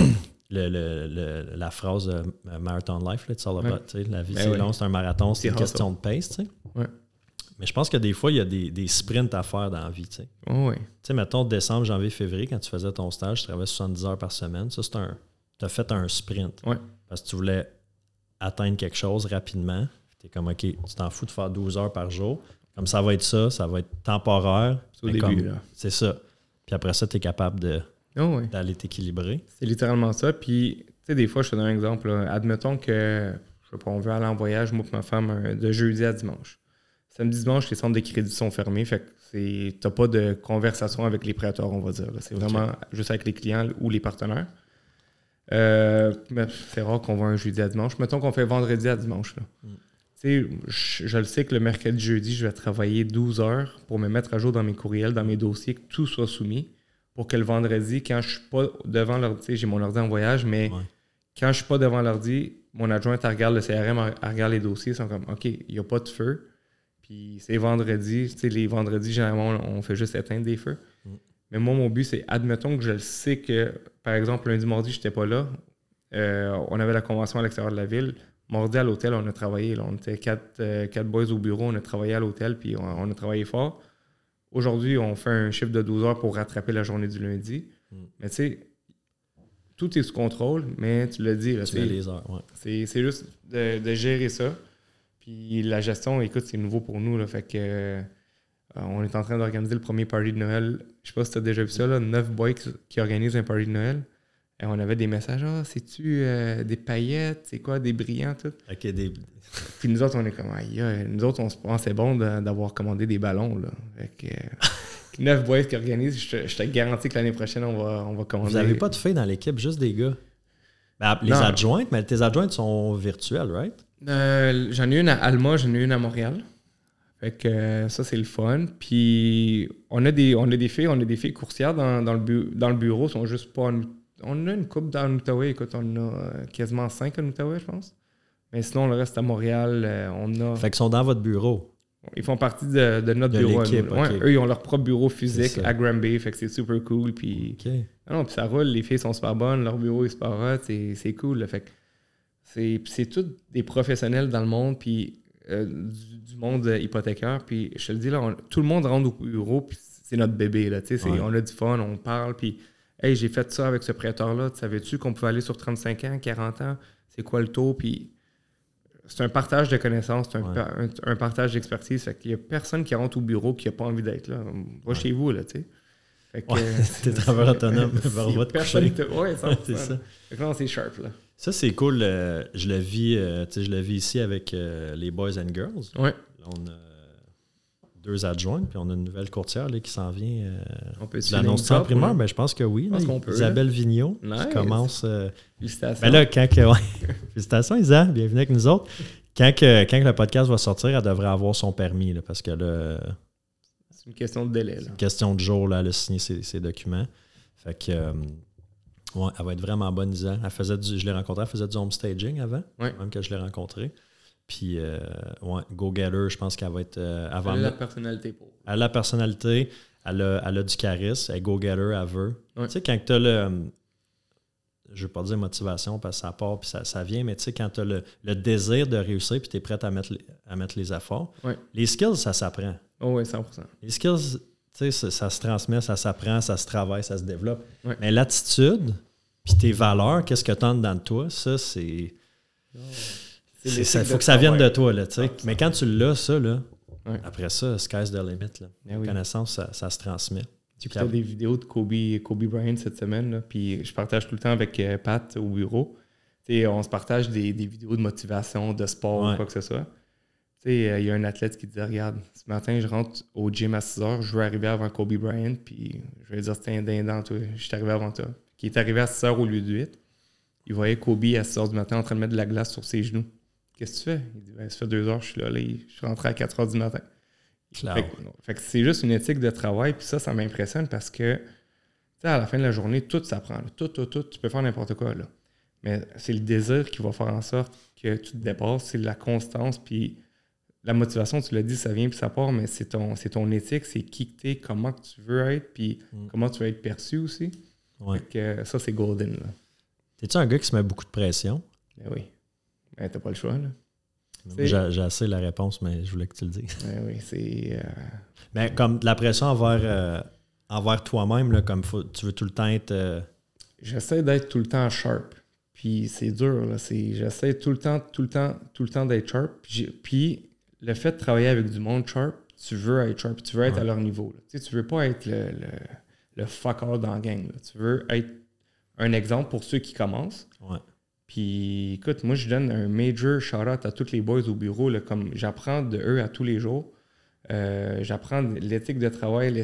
le, le- le- la phrase euh, Marathon Life, là, it's all about, Ouais. la vie Ben c'est long, c'est un marathon, c'est une question de pace. Ouais. Mais je pense que des fois, il y a des, des sprints à faire dans la vie, tu. Oh, sais, mettons, décembre, janvier, février, quand tu faisais ton stage, tu travaillais 70 heures par semaine. Ça, c'est un. Tu as fait un sprint. Parce que tu voulais atteindre quelque chose rapidement. Tu es comme, OK, tu t'en fous de faire 12 heures par jour. Comme ça va être ça, ça va être temporaire. C'est au début, comme- là. C'est ça. Puis après ça, tu es capable de- Oh, ouais. d'aller t'équilibrer. C'est littéralement ça. Puis, tu sais, des fois, je te donne un exemple. là. Admettons que, je sais pas, on veut aller en voyage, moi et ma femme, un- de jeudi à dimanche. Samedi, dimanche, les centres de crédit sont fermés. Fait que t'as pas de conversation avec les prêteurs, on va dire. C'est vraiment juste avec les clients ou les partenaires. Euh, mais c'est rare qu'on va un jeudi à dimanche. Mettons qu'on fait vendredi à dimanche. là. Mm. Tu sais, je, je le sais que le mercredi, jeudi, je vais travailler 12 heures pour me mettre à jour dans mes courriels, dans mes dossiers, que tout soit soumis pour que le vendredi, quand je suis pas devant l'ordi, j'ai mon ordi en voyage, mais Ouais. quand je suis pas devant l'ordi, mon adjointe, elle regarde le CRM, elle regarde les dossiers, ils sont comme, OK, il n'y a pas de feu. Puis c'est vendredi, tu sais, les vendredis, généralement, on on fait juste éteindre des feux. Mm. Mais moi, mon but, c'est, admettons que je le sais que, par exemple, lundi, mardi, je n'étais pas là. Euh, on avait la convention à l'extérieur de la ville. Mardi, à l'hôtel, on a travaillé. là. on était quatre, euh, quatre boys au bureau, on a travaillé à l'hôtel, puis on, on a travaillé fort. Aujourd'hui, on fait un chiffre de 12 heures pour rattraper la journée du lundi. Mm. Mais tu sais, tout est sous contrôle, mais tu l'as dit, là, Tu les heures. Ouais. c'est juste de, de gérer ça. Puis la gestion, écoute, c'est nouveau pour nous. Là, fait que euh, on est en train d'organiser le premier party de Noël. Je sais pas si tu as déjà vu ça, là, neuf boys qui, qui organisent un party de Noël. Et on avait des messages, ah, c'est-tu euh, des paillettes, c'est quoi, des brillants, tout? OK, des... Puis nous autres, on est comme, aïe, nous autres, on se pensait bon d'avoir commandé des ballons. Là. Fait que, euh, neuf boys qui organisent, je te, je te garantis que l'année prochaine, on va, on va commander. Vous n'avez pas de filles dans l'équipe, juste des gars? Ben, les Non. adjointes, mais tes adjointes sont virtuelles, right? Euh, j'en ai une à Alma, j'en ai une à Montréal. Fait que ça, c'est le fun. Puis on a des, on a des filles, on a des filles coursières dans, dans le, bu- dans le bureau, sont juste pas On a une coupe dans l'Outaouais, écoute, on a euh, quasiment cinq en Outaouais, je pense. Mais sinon, le reste à Montréal, euh, on a. Fait qu'ils sont dans votre bureau. Ils font partie de, de notre De bureau. à. Ouais, eux, ils ont leur propre bureau physique à Granby, fait que c'est super cool. Puis ah non, puis ça roule, les filles sont super bonnes, leur bureau est super hot, c'est, c'est cool. là. Fait que c'est, c'est tous des professionnels dans le monde, puis euh, du, du monde hypothécaire. Puis je te le dis, là, on- tout le monde rentre au bureau, puis c'est notre bébé. Là, Ouais. On a du fun, on parle, puis hey, j'ai fait ça avec ce prêteur-là, tu savais-tu qu'on pouvait aller sur 35 ans, 40 ans, c'est quoi le taux? Puis c'est un partage de connaissances, c'est un, Ouais. pa- un- un partage d'expertise. Fait qu'il y a personne qui rentre au bureau qui n'a pas envie d'être là. Va chez vous, là, tu sais. Ouais, euh, t'es travailleur autonome, va- te personne coucher. te- Ouais, 100%. C'est ça. Fait que non, c'est sharp, là. Ça, c'est cool. euh, je le vis, euh, je le vis ici avec euh, les Boys and Girls. Ouais. Là, on a deux adjoints, puis on a une nouvelle courtière là, qui s'en vient. Euh, On peut tu l'annonces en primaire? Ben, je pense que oui. Je pense là. peut, Isabelle Vigneault Nice. qui commence. euh, Félicitations. ben là, quand que, ouais. Félicitations, Isa. Bienvenue avec nous autres. Quand, que, quand que le podcast va sortir, elle devrait avoir son permis, là, parce que là, c'est une question de délai, c'est une question de jour, là, elle a signé ses, ses documents. Fait que, euh, ouais, elle va être vraiment bonne, Isa. Elle faisait du, je l'ai rencontrée, elle faisait du home staging avant, Ouais. même que je l'ai rencontrée. Puis, euh, ouais, Go Getter, je pense qu'elle va être. euh, va Elle a la personnalité pour. elle a la personnalité, elle a, elle a du charisme, elle est Go Getter, elle veut. Ouais. Tu sais, quand tu as le. Je ne veux pas dire motivation parce que ça part puis ça, ça vient, mais tu sais, quand tu as le, le désir de réussir puis tu es prêt à mettre, les- à mettre les efforts, Ouais. les skills, ça s'apprend. Oh, ouais, 100%. Les skills, tu sais, ça, ça se transmet, ça s'apprend, ça se travaille, ça se développe. Ouais. Mais l'attitude, puis tes valeurs, qu'est-ce que tu as dans toi, ça, c'est. Il faut que ça vienne de toi, là, tu sais. 100%. Mais quand tu l'as, ça, là, Ouais. après ça, sky's the limit, là. Ah oui. La connaissance, ça, ça se transmet. J'écoutais des vidéos de Kobe, Kobe Bryant cette semaine, là, puis je partage tout le temps avec euh, Pat au bureau. Tu on se partage des, des vidéos de motivation, de sport Ouais. ou quoi que ce soit. Tu sais, euh, il y a un athlète qui dit Regarde, ce matin, je rentre au gym à 6 h, je veux arriver avant Kobe Bryant, puis je vais dire C'était un dindon, toi, je suis arrivé avant toi. Qui est arrivé à 6 h au lieu de 8. Il voyait Kobe à 6 h du matin en train de mettre de la glace sur ses genoux. Qu'est-ce que tu fais? Il dit ben, Ça fait 2 heures, je suis là, là, je suis rentré à 4 h du matin. Fait que, fait que c'est juste une éthique de travail, puis ça, ça m'impressionne parce que, tu sais, à la fin de la journée, tout s'apprend. Tout, tout, tout, tu peux faire n'importe quoi, là. Mais c'est le désir qui va faire en sorte que tu te dépasses, c'est la constance, puis la motivation, tu l'as dit, ça vient puis ça part, mais c'est ton, c'est ton éthique, c'est qui que t'es, comment que tu veux être, puis Mm. comment tu veux être perçu aussi. Ouais. Fait que ça, c'est golden. T'es-tu un gars qui se met beaucoup de pression? Ben oui. Ben, t'as pas le choix, J'ai assez la réponse, mais je voulais que tu le dises. Ben oui, c'est... euh, Mais comme de la pression envers, euh, envers toi-même, comme faut- tu veux tout le temps être. euh, J'essaie d'être tout le temps sharp. Puis c'est dur, j'essaie tout le temps, tout le temps, tout le temps d'être sharp. Puis, le fait de travailler avec du monde sharp, tu veux être sharp, tu veux être Ouais. à leur niveau. Tu sais, tu veux pas être le, le, le fucker dans la gang. là. Tu veux être un exemple pour ceux qui commencent. ouais. Puis écoute, moi je donne un major shout-out à tous les boys au bureau. Là, comme j'apprends de eux à tous les jours. Euh, j'apprends l'éthique de travail.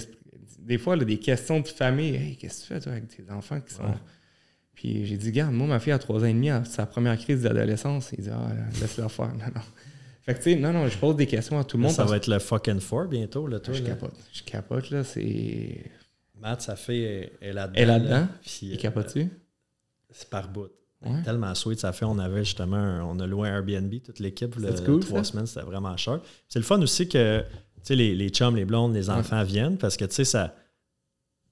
Des fois, là, des questions de famille. Hey, qu'est-ce que tu fais toi avec tes enfants qui sont. Ouais. Puis j'ai dit, garde, moi, ma fille a 3 ans et demi, à sa première crise d'adolescence. Il dit, ah, laisse-la faire. Non, non. Fait que, tu sais, non, non, je pose des questions à tout le monde. ça va être le fucking four bientôt, là, toi. je là. capote. Je capote, là. C'est. Matt, sa fille est, est là-dedans. Elle est là-dedans? là. Puis, Il euh, capote-tu? c'est par bout. Ouais. Tellement sweet, ça fait. On avait justement, un- on a loué un Airbnb, toute l'équipe, cool, trois ça? semaines, c'était vraiment cher. C'est le fun aussi que, tu sais, les, les chums, les blondes, les enfants viennent parce que, tu sais, ça.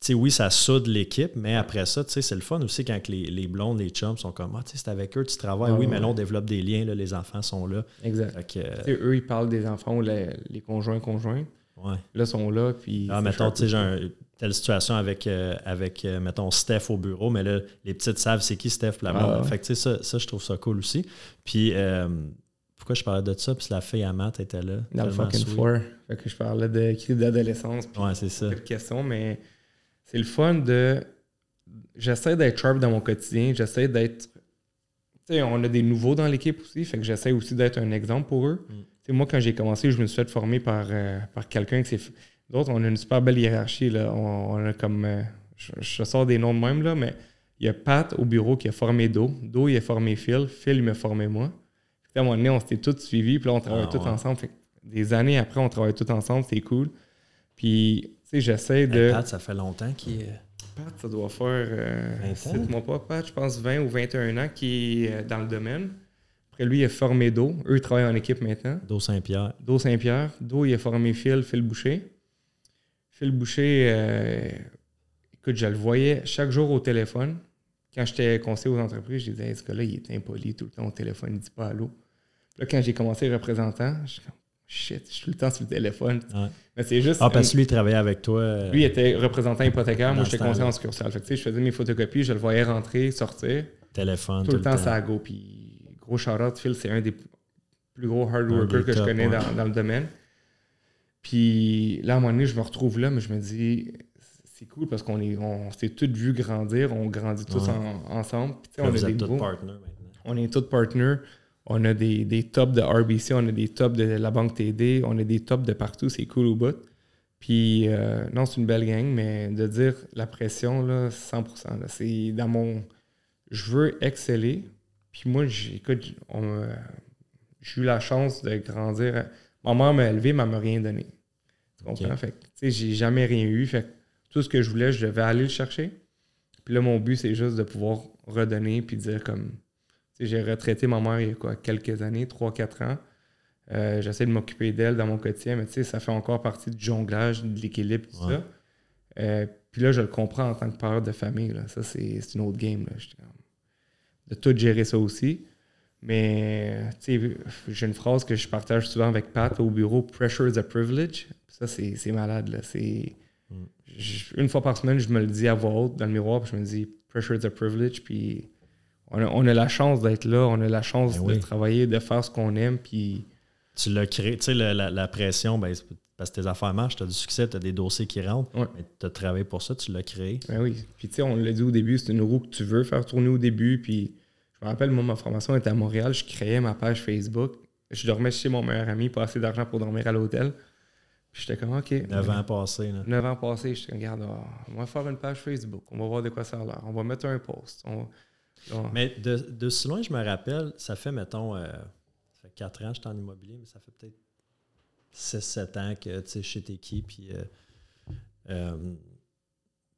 Tu sais, oui, ça soude l'équipe, mais après ça, tu sais, c'est le fun aussi quand les, les blondes, les chums sont comme, ah, tu sais, c'est avec eux, tu travailles. Ah, oui, ouais. mais là, on développe des liens, là, les enfants sont là. Exact. Que, euh, eux, ils parlent des enfants ou les, les conjoints conjoints. ouais. Là, ils sont là, puis... Ah, mettons, tu sais, j'ai telle situation avec, euh, avec euh, mettons, Steph au bureau, mais là, les petites savent c'est qui Steph, la Ah. Fait que, tu sais, ça, ça, je trouve ça cool aussi. Puis, euh, pourquoi je parlais de ça? Puis la fille à Matt était là. Dans le fucking sweet. floor. Fait que je parlais de crise d'adolescence. Ouais, c'est ça. de questions, mais c'est le fun de. J'essaie d'être sharp dans mon quotidien. J'essaie d'être. Tu sais, on a des nouveaux dans l'équipe aussi, fait que j'essaie aussi d'être un exemple pour eux. Mm. Tu sais, moi, quand j'ai commencé, je me suis fait former par, par quelqu'un qui s'est. D'autres, on a une super belle hiérarchie. Là. On, on a comme. euh, je, je sors des noms de même, là, mais il y a Pat au bureau qui a formé Do. Do, il a formé Phil. Phil, il m'a formé moi. Puis, à un moment donné, on s'était tous suivis, puis là, on travaille Ah, tous ouais. ensemble. Fait que des années après, on travaille tous ensemble, c'est cool. Puis, tu sais, j'essaie Hey, de. Pat, ça fait longtemps qu'il est. Pat, ça doit faire. Euh, 20 ans? cite-moi pas, Pat, je pense 20 ou 21 ans qui est euh, dans le domaine. Après lui, il a formé Do. Eux, ils travaillent en équipe maintenant. Do Saint-Pierre. Do Saint-Pierre. Do, il a formé Phil, Phil Boucher. Phil Boucher, euh, écoute, je le voyais chaque jour au téléphone. Quand j'étais conseiller aux entreprises, je disais, Hey, ce gars-là, il est impoli tout le temps au téléphone, il dit pas allô. Là, quand j'ai commencé représentant, je suis comme, shit, je suis tout le temps sur le téléphone. Ouais. Mais c'est juste. Ah, parce que lui, il travaillait avec toi. euh, lui était représentant hypothécaire, moi j'étais conseiller en succursale. Fait que, tu sais, je faisais mes photocopies, je le voyais rentrer, sortir. téléphone. Tout, le temps, ça a go. Puis gros shout-out, Phil, c'est un des. plus gros hard workers que je connais ouais. dans, dans le domaine. Puis là, à un moment donné, je me retrouve là, mais je me dis, c'est cool parce qu'on est, on s'est tous vus grandir, on grandit tous Ouais. en- ensemble. Puis, on, êtes tous partners maintenant. on est tous partners. On a des, des tops de RBC, on a des tops de la banque TD, on a des tops de partout, c'est cool au bout. Puis, euh, non, c'est une belle gang, mais de dire la pression, là, 100%. là, c'est dans mon. Je veux exceller. Puis moi, j'ai- écoute, j'ai eu la chance de grandir. Ma mère m'a élevé, mais elle m'a rien donné. Tu comprends? Ok. Fait tu sais, j'ai jamais rien eu. Fait que tout ce que je voulais, je devais aller le chercher. Puis là, mon but, c'est juste de pouvoir redonner puis dire comme. tu sais, J'ai retraité ma mère il y a quoi, quelques années, 3-4 ans. Euh, J'essaie de m'occuper d'elle dans mon quotidien, mais tu sais, ça fait encore partie du jonglage, de l'équilibre, tout Ouais. ça. Euh, puis là, je le comprends en tant que père de famille. Là. Ça, c'est une autre game. Là. De tout gérer ça aussi. Mais tu sais, j'ai une phrase que je partage souvent avec Pat au bureau Pressure is a privilege. Ça, c'est malade. Là. C'est Mm. je- une fois par semaine, je me le dis à voix haute dans le miroir, puis je me dis Pressure is a privilege. Puis on a, on a la chance d'être là, on a la chance Ben de oui. travailler, de faire ce qu'on aime. Puis Tu l'as créé, tu sais, la, la pression, ben, c'est parce que tes affaires marchent, tu as du succès, tu as des dossiers qui rentrent, Ouais. mais tu as travaillé pour ça, tu l'as créé. Ben oui. Puis tu sais, on l'a dit au début, c'est une roue que tu veux faire tourner au début. Puis je me rappelle, moi, ma formation était à Montréal. Je créais ma page Facebook. Je dormais chez mon meilleur ami, pas assez d'argent pour dormir à l'hôtel. J'étais comme, OK. 9 ans passés. 9 ans passés, j'étais comme, regarde, on va faire une page Facebook. On va voir de quoi ça a l'air. On va mettre un post. On- on- Mais de, de si loin, je me rappelle, ça fait, mettons, euh, ça fait 4 ans que j'étais en immobilier, mais ça fait peut-être 6-7 ans que tu sais, t'es qui, puis. Euh, euh,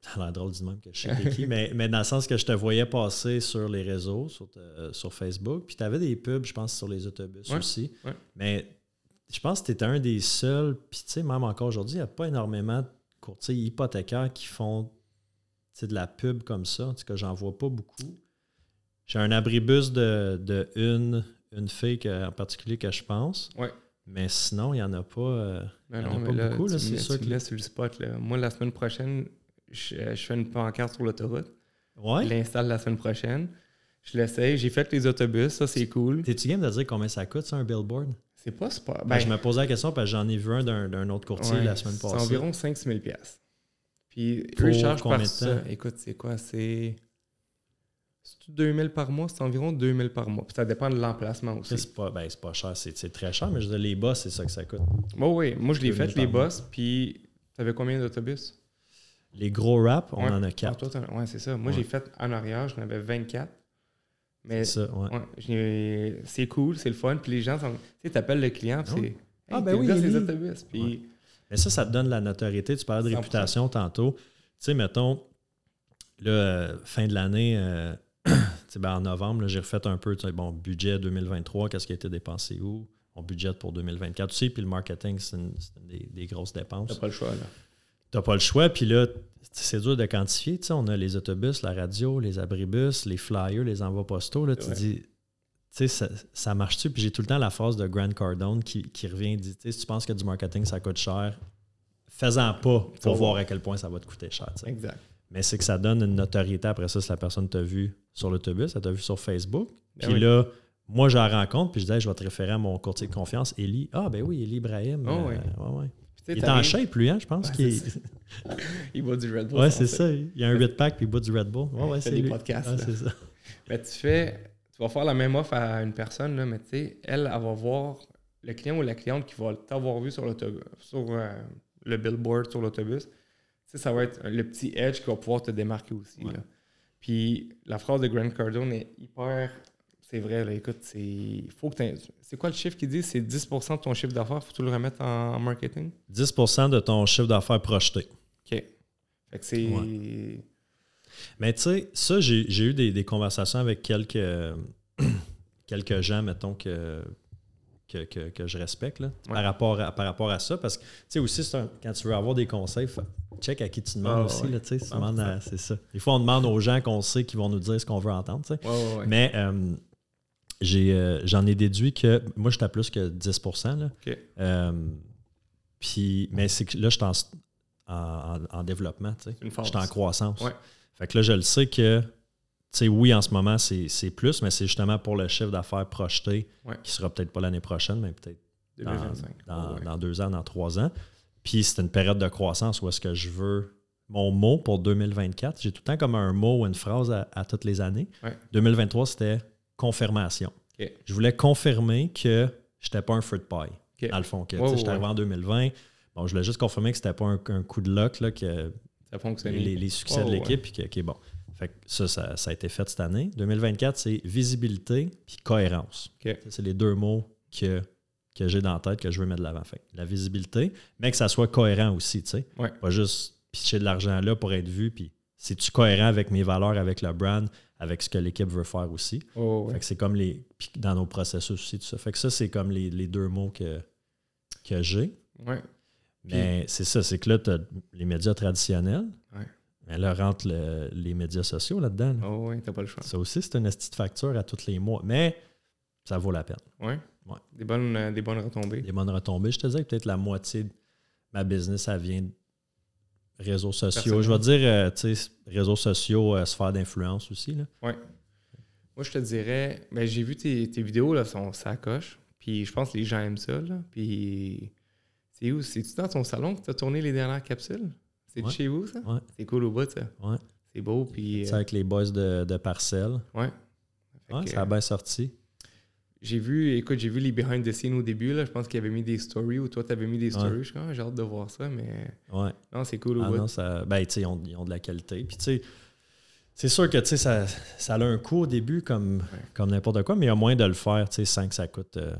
ça a l'air drôle du même que je sais qui, mais, mais dans le sens que je te voyais passer sur les réseaux, sur, te- sur Facebook, puis tu avais des pubs, je pense, sur les autobus Ouais, aussi. ouais. Mais je pense que tu étais un des seuls, puis tu sais, même encore aujourd'hui, il n'y a pas énormément de courtiers hypothécaires qui font de la pub comme ça. En tout cas, j'en vois pas beaucoup. J'ai un abribus de, de une, une fille que- en particulier que je pense. Ouais. Mais sinon, il n'y en a pas. euh, Ben y en non, a pas là, beaucoup, c'est sûr tu me que- laisses sur le spot. Là. Moi, la semaine prochaine, je, je fais une pancarte sur l'autoroute. Ouais. Je l'installe la semaine prochaine. Je l'essaye. J'ai fait les autobus. Ça, c'est cool. T'es-tu game de dire combien ça coûte, ça, un billboard? C'est pas super. Ben, je me posais la question parce que j'en ai vu un d'un d'un autre courtier Ouais, la semaine passée. C'est environ 5 000 pièces. Puis Pour eux, ils chargent par ça. Écoute, c'est quoi? C'est... C'est 2000 par mois? C'est environ 2000 par mois. Puis ça dépend de l'emplacement aussi. C'est pas, ben, c'est pas cher, c'est c'est très cher, mais je les bas, c'est ça que ça coûte. Bon, oui. Moi, je l'ai 2000 fait, les boss. Puis t'avais combien d'autobus? Les gros rap, on Ouais. en a Ah, quatre. toi, ouais, c'est ça. Moi, Ouais. j'ai fait en arrière, j'en avais 24. Mais C'est ça, ouais. ouais, j'ai- c'est cool, c'est le fun. Puis les gens, sont... tu sais, t'appelles le client, puis Ah c'est... Ah, Hey, ben oui, les autobus. Puis Ouais. Mais ça, ça te donne la notoriété. Tu parlais de 100%. réputation tantôt. Tu sais, mettons, là, euh, fin de l'année, euh, tu sais, ben, en novembre, j'ai refait un peu, tu sais, bon, budget 2023, qu'est-ce qui a été dépensé où? On budget pour 2024 aussi, puis le marketing, c'est des, des grosses dépenses. t'as pas le choix, là. T'as pas le choix, puis là, c'est dur de quantifier. Tu sais, on a les autobus, la radio, les abribus, les flyers, les envois postaux. Là, tu dis, tu sais, ça, ça marche-tu? Puis j'ai tout le temps la phrase de Grant Cardone qui, qui revient et dit, tu sais, si tu penses que du marketing, ça coûte cher, fais-en pas pour voir à quel point ça va te coûter cher. tu sais. Exact. Mais c'est que ça donne une notoriété après ça si la personne t'a vu sur l'autobus, elle t'a vu sur Facebook. Ben Puis oui. là, moi, je la rencontre, puis je dis, Hey, je vais te référer à mon courtier de confiance, Eli. Ah, ben oui, Eli Ibrahim. Oh, euh, ouais. ouais, ouais. Il est en shape, lui, hein, je pense. Ouais, est- Il boit du Red Bull. Ouais, c'est ça. Il y a un 8 pack puis il boit du Red Bull. Ouais, ouais, c'est des lui. podcasts, ça. Mais tu fais, tu vas faire la même offre à une personne, là, mais tu sais, elle, elle va voir le client ou la cliente qui va t'avoir vu sur l'autobus, sur euh, le billboard sur l'autobus. Tu sais, ça va être le petit edge qui va pouvoir te démarquer aussi. Ouais. là. Puis la phrase de Grant Cardone est hyper. C'est vrai, là, écoute, c'est. Faut que C'est quoi le chiffre qu'il dit? C'est 10% de ton chiffre d'affaires, faut tu le remettre en, marketing? 10% de ton chiffre d'affaires projeté. OK. Fait que c'est. Ouais. Mais tu sais, ça, j'ai eu des, des conversations avec quelques, quelques gens, mettons, que, que, que- que je respecte là, Ouais. par, rapport à, par rapport à ça. Parce que, tu sais, aussi, un- quand tu veux avoir des conseils, faut- check à qui tu demandes Ah, aussi. ouais. Tu sais, à- c'est ça. Des fois, on demande aux gens qu'on sait qui vont nous dire ce qu'on veut entendre. ouais. Mais euh, j'ai, euh, j'en ai déduit que moi, j'étais à plus que 10 là. OK. Euh, puis, mais c'est que là, je suis en, en- en- en développement, tu sais. Je suis en croissance. Ouais. Fait que là, je le sais que sais, oui, en ce moment, c'est c'est plus, mais c'est justement pour le chiffre d'affaires projeté, Ouais. qui sera peut-être pas l'année prochaine, mais peut-être dans, 2025. dans- Ouais. dans deux ans, dans trois ans. Puis c'est une période de croissance où est-ce que je veux mon mot pour 2024. J'ai tout le temps comme un mot ou une phrase à, à toutes les années. Ouais. 2023, c'était confirmation. Je voulais confirmer que je n'étais pas un fruit pie. Ok. Dans le fond, que ouais, j'étais arrivé en 2020. Bon, je voulais juste confirmer que c'était pas un, un coup de luck, là, que Ça les, les succès de l'équipe, puis que, bon. Fait que ça, ça, ça a été fait cette année. 2024, c'est visibilité puis cohérence. C'est les deux mots que, que j'ai dans la tête que je veux mettre de l'avant. Fait la visibilité, mais que ça soit cohérent aussi, tu sais. Ouais. Pas juste pitcher de l'argent là pour être vu, puis c'est-tu cohérent avec mes valeurs, avec le brand, avec ce que l'équipe veut faire aussi. Oh, ouais. Fait que c'est comme les. Puis dans nos processus aussi, tout ça. Fait que ça, c'est comme les, les deux mots que, que j'ai. Ouais. Mais c'est ça, c'est que là, tu as les médias traditionnels. Ouais. Mais là, rentre le- les médias sociaux là-dedans. là. Oh, ouais, t'as pas le choix. Ça aussi, c'est une petite facture à tous les mois. Mais ça vaut la peine. Ouais. Ouais. Des, bonnes, euh, des bonnes retombées. Les bonnes retombées. Je te disais que peut-être la moitié de ma business, ça vient réseaux sociaux. Je vais dire, euh, tu sais, réseaux sociaux, euh, sphère d'influence aussi. Là. Moi, je te dirais, ben, j'ai vu tes, tes vidéos, là, sont ça coche. Puis je pense que les gens aiment ça, là. Puis c'est où? C'est-tu dans ton salon que tu as tourné les dernières capsules? C'est Ouais. chez vous, ça? Ouais. C'est cool au bout, ça. Ouais. C'est beau, puis... C'est euh, avec les boys de, de Parcelle. ouais. Fait Ouais, que, ça a bien sorti. J'ai vu, écoute, j'ai vu les behind the scenes au début, là. Je pense qu'il avait mis des stories ou toi, tu avais mis des Ouais. stories. Je Ah, j'ai hâte de voir ça, mais Ouais. non, c'est cool Ah non, ça, ben, tu sais, ils ont, ils ont de la qualité. Puis, tu sais, c'est sûr que, tu sais, ça, ça a un coût au début comme, comme n'importe quoi, mais il y a moyen de le faire, tu sais, sans que ça coûte. euh,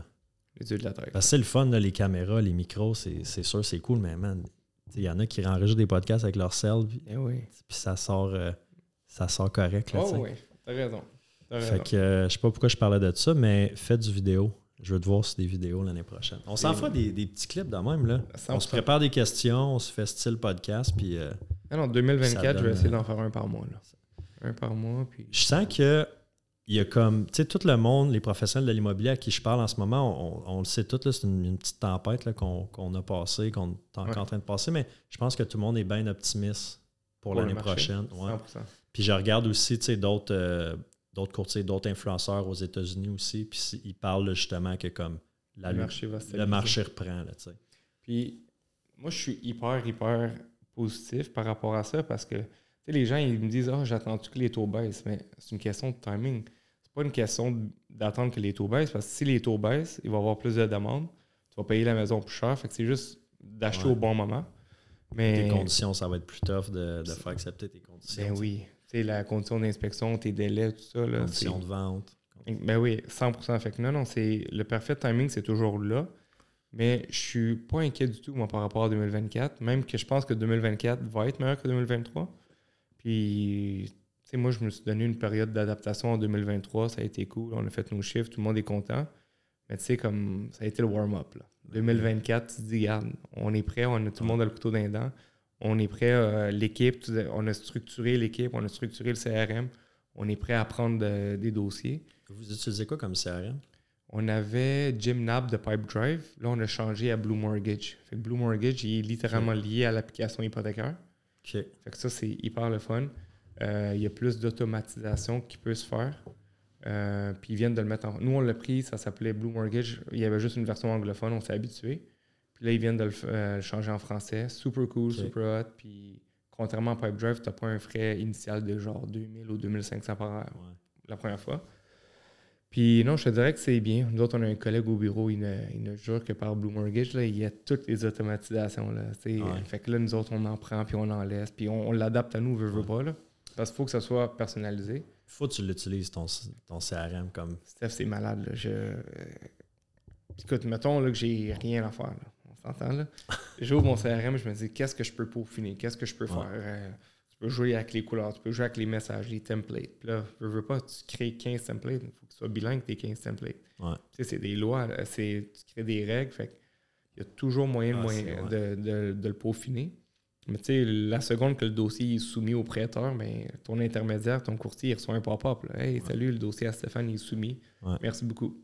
Les yeux de la tête. parce que c'est le fun, là, les caméras, les micros, c'est sûr, c'est cool, mais man, il y en a qui enregistrent des podcasts avec leur cell, puis, Eh oui. puis ça sort euh, ça sort correct, là, tu Oh sais. oui, t'as raison. Fait que, euh, je sais pas pourquoi je parlais de ça, mais faites du vidéo. Je veux te voir sur des vidéos l'année prochaine. On s'en fera des, des petits clips de même, là. On 100%. se prépare des questions, on se fait style podcast, puis... euh, Ah non, Ça 2024, je vais essayer euh, d'en faire un par mois. Là. Un par mois, puis... je sens que il y a comme, tu sais, tout le monde, les professionnels de l'immobilier à qui je parle en ce moment, on, on le sait tout, là, c'est une, une petite tempête là, qu'on a passée, qu'on est encore Ouais. en train de passer, mais je pense que tout le monde est bien optimiste pour, l'année prochaine. Ouais. 100%. Puis je regarde aussi, tu sais, d'autres euh, d'autres courtiers, d'autres influenceurs aux États-Unis aussi, puis ils parlent justement que comme la, le marché va le marché reprend, là. Puis moi, je suis hyper, hyper positif par rapport à ça parce que les gens, ils me disent Ah, j'attends-tu que les taux baissent? Mais c'est une question de timing. C'est pas une question d'attendre que les taux baissent parce que si les taux baissent, il va y avoir plus de demandes. Tu vas payer la maison plus cher. Fait que c'est juste d'acheter Ouais. au bon moment. Mais Tes conditions, ça va être plus tough de, de faire accepter tes conditions. ben oui. Tu sais, la condition d'inspection, tes délais, tout ça. Là, c'est- Conditions de vente. Ben oui, 100%. Fait que non, non, c'est le parfait timing, c'est toujours là. Mais je suis pas inquiet du tout, moi, par rapport à 2024. Même que je pense que 2024 va être meilleur que 2023. Puis, tu sais, moi, je me suis donné une période d'adaptation en 2023. Ça a été cool. On a fait nos chiffres. Tout le monde est content. Mais tu sais, comme ça a été le warm-up. là. 2024, tu te dis, regarde, on est prêt. On a, tout le monde a le couteau dans les dents. On est prêt. euh, l'équipe, on a structuré l'équipe. On a structuré le CRM. On est prêt à prendre de- des dossiers. Vous utilisez quoi comme CRM? On avait Jim Nab de Pipe Drive. Là, on a changé à Blue Mortgage. Fait que Blue Mortgage il est littéralement lié à l'application hypothécaire. OK. Fait que ça, c'est hyper le fun. Euh, il y a plus d'automatisation qui peut se faire. Euh, puis ils viennent de le mettre en. Nous, on l'a pris, ça s'appelait Blue Mortgage. Il y avait juste une version anglophone, on s'est habitué. Puis là, ils viennent de le euh, changer en français. Super cool, super hot. Puis contrairement à Pipe Drive, tu n'as pas un frais initial de genre 2000 ou 2500 par heure Ouais. la première fois. Puis non, je te dirais que c'est bien. Nous autres, on a un collègue au bureau, il ne, il ne jure que par Blue Mortgage, là, il y a toutes les automatisations. Là. Ouais. Fait que là, nous autres, on en prend, puis on en laisse, puis on, on l'adapte à nous, veut, veut Ouais. pas. Là, parce qu'il faut que ça soit personnalisé. Faut que tu l'utilises, ton, ton CRM, comme... Steph, c'est malade. Là. Je... euh, Écoute, mettons là, que j'ai rien à faire. Là. On s'entend là. J'ouvre mon CRM, je me dis qu'est-ce que je peux peaufiner, qu'est-ce que je peux Ouais. faire. Euh, tu peux jouer avec les couleurs, tu peux jouer avec les messages, les templates. Puis là, je veux pas, tu crées 15 templates, il faut que tu sois bilingue tes 15 templates. Ouais. Tu sais, c'est des lois, c'est, tu crées des règles, fait il y a toujours moyen, de Ah, moyen de, de- de le peaufiner. Mais tu sais, la seconde que le dossier est soumis au prêteur, ben, ton intermédiaire, ton courtier, il reçoit un pop-up. là. Hey, salut, le dossier à Stéphane il est soumis. Ouais. Merci beaucoup.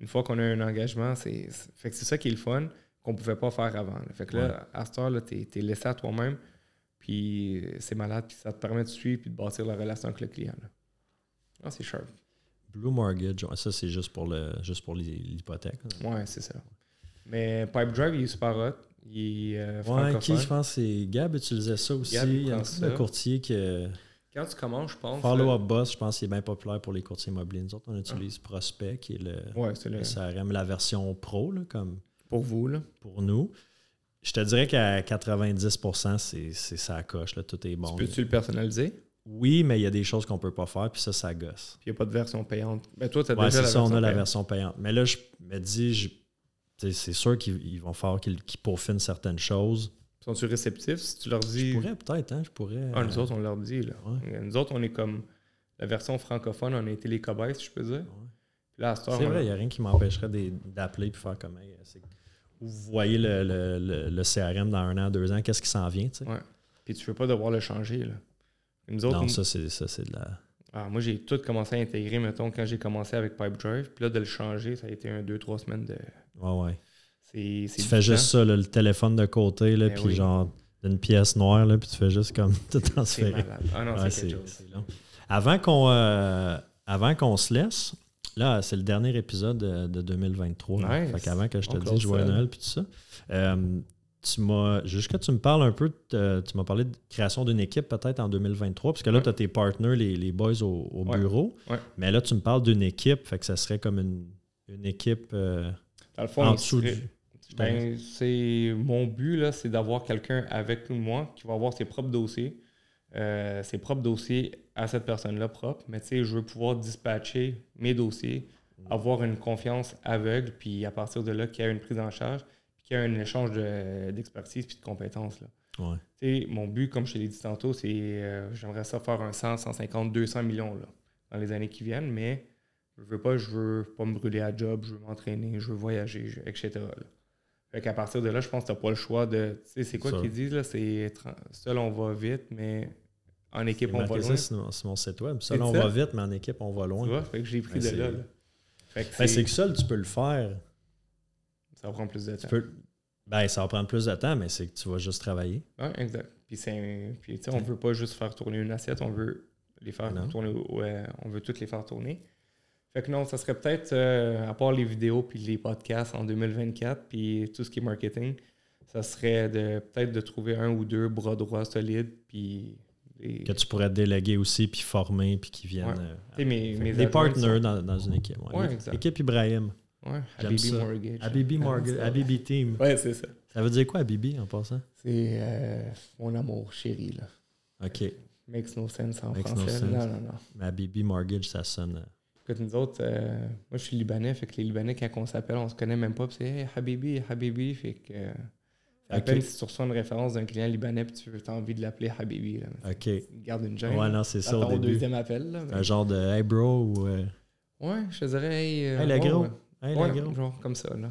Une fois qu'on a un engagement, c'est- fait que c'est ça qui est le fun qu'on ne pouvait pas faire avant. là. Fait que là, à cette heure, tu es, laissé à toi-même, puis c'est malade, puis ça te permet de suivre puis de bâtir la relation avec le client. Ah, c'est sharp. Blue Mortgage, ça c'est juste pour le juste pour les- l'hypothèque. là. Ouais, c'est ça. Mais Pipe Drive, il est super hot. Il est euh, Ouais, qui je pense c'est Gab utilisait ça aussi. Gab, il il y a un courtier que Quand tu commences, je pense. Follow là- Up Boss, je pense qu'il est bien populaire pour les courtiers immobiliers. Nous autres, on utilise Prospect, qui est le, Ouais, le... le CRM, la version pro, là, comme pour vous, là. pour nous. Je te dirais qu'à 90%, c'est c'est ça coche, là, tout est bon. Peux-tu le personnaliser? Oui, mais il y a des choses qu'on peut pas faire, puis ça, ça gosse. Puis il n'y a pas de version payante. Ben, toi, tu as Ouais, déjà c'est la ça, version on a la payante. version payante. Mais là, je me dis, je- tu sais, c'est sûr qu'ils ils vont faire qu'ils qu'ils peaufinent certaines choses. Sont-tu réceptifs si tu leur dis? Je pourrais peut-être, hein, je pourrais. Ah, nous euh, autres, on leur dit. Là. Ouais. Nous autres, on est comme. La version francophone, on a été les cobayes, si je peux dire. ouais. Puis là, C'est vrai, il n'y a rien qui m'empêcherait d'appeler et faire comme hey, vous voyez le, le- le- le CRM dans un an, deux ans, qu'est-ce qui s'en vient, tu sais? Ouais. Puis tu veux pas devoir le changer. Là. Nous autres, Non, nous- ça, c'est ça, c'est de la. Ah, moi, j'ai tout commencé à intégrer, mettons, quand j'ai commencé avec Pipedrive. Puis là, de le changer, ça a été un, deux, trois semaines de. Ouais, ouais. C'est, c'est Tu fais juste ça, là, le téléphone de côté, là, Ben puis oui. genre d'une pièce noire, là, puis tu fais juste comme tout transférer. Ah non, Ouais, c'est quelque chose. long. Avant qu'on euh, avant qu'on se laisse, là, c'est le dernier épisode de, de 2023. là. Nice. Fait qu'avant que je te dise joyeux. Noël puis tout ça, euh, tu m'as jusqu'à tu me parles un peu, de- tu m'as parlé de création d'une équipe peut-être en 2023, parce que là, Ouais. tu as tes partners, les, les boys au, bureau. Ouais. Mais là, tu me parles d'une équipe, fait que ça serait comme une, une équipe euh, Dans le fond, en dessous serait- du. Ben, c'est mon but là, c'est d'avoir quelqu'un avec moi qui va avoir ses propres dossiers, euh, ses propres dossiers à cette personne-là propre. Mais tu sais, je veux pouvoir dispatcher mes dossiers, avoir une confiance aveugle, puis à partir de là, qu'il y ait une prise en charge, puis qu'il y ait un échange de- d'expertise puis de compétences. Là. Ouais. Tu sais, mon but, comme je te l'ai dit tantôt, c'est euh, j'aimerais ça faire un 100, 150, 200 millions là, dans les années qui viennent, mais je veux pas, je veux pas me brûler à job, je veux m'entraîner, je veux voyager, je- etc. Là. Fait qu'à partir de là, je pense que tu n'as pas le choix de. Tu sais, c'est quoi qu'ils disent là C'est seul on va vite, mais en équipe C'est on va loin. ça sur mon, site web. C'est là, on ça? va vite, mais en équipe, on va Tu loin. vois Fait que j'ai pris Ben, de là. c'est- là. Fait que Ben, c'est- c'est que seul, tu peux le faire. ça prend plus de Tu temps. peux- Ben, ça va prendre plus de temps, mais c'est que tu vas juste travailler. Ouais, exact. Puis, c'est, puis tu sais, on veut pas juste faire tourner une assiette, on veut les faire Non. tourner. ouais, on veut toutes les faire tourner. Fait que non, ça serait peut-être, euh, à part les vidéos puis les podcasts en 2024, puis tout ce qui est marketing, ça serait de peut-être de trouver un ou deux bras droits solides, puis Que tu pourrais déléguer aussi, puis former, puis qui viennent. Ouais. euh, mes, mes des partners sont- dans, dans une équipe. ouais. Ouais. Équipe Ibrahim. Ouais, Habibi. Mortgage. Habibi Ah, Habibi Team. Ouais, c'est ça. Ça veut dire quoi, Habibi, en passant? C'est euh, mon amour chéri, là. OK. Makes no sense en Makes no français. sense. Non, non, non. Mais Habibi Mortgage, ça sonne. euh, Écoute, nous autres, euh, moi je suis libanais, fait que les Libanais, quand on s'appelle, on se connaît même pas, puis c'est Hey, Habibi, Habibi, fait que. euh, à Ok. peine si tu reçois une référence d'un client libanais, puis tu as envie de l'appeler Habibi. Là. OK. Garde une gêne. Ouais, non, c'est ça au début. deuxième appel. Là, mais- Un genre de Hey bro ou euh, Ouais, je te dirais, hey, euh, Hey, le gros. ouais. Hey Ouais, le gros. genre comme ça. Là.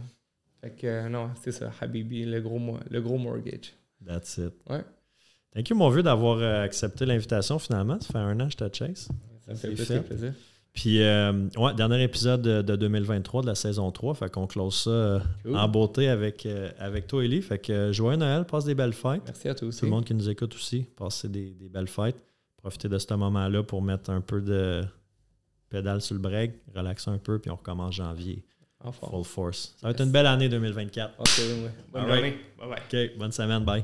Fait que euh, non, c'est ça, Habibi, le gros, le gros mortgage. That's it. Ouais. Thank you, mon vieux, d'avoir euh, accepté l'invitation finalement. Ça fait un an que je te chase. Ça me fait plaisir. Puis, euh, ouais, dernier épisode de, de 2023 de la saison 3. Fait qu'on close ça euh, Cool. en beauté avec, euh, avec toi, Ellie. Fait que joyeux Noël, passe des belles fêtes. Merci à toi aussi. Tout le monde qui nous écoute aussi, passez des, des belles fêtes. Profitez de ce moment-là pour mettre un peu de pédale sur le break, relaxer un peu, puis on recommence janvier. Full force. Ça va être une belle année 2024. Ok, ouais. Bonne All right. Bye bye. OK, bonne semaine, bye.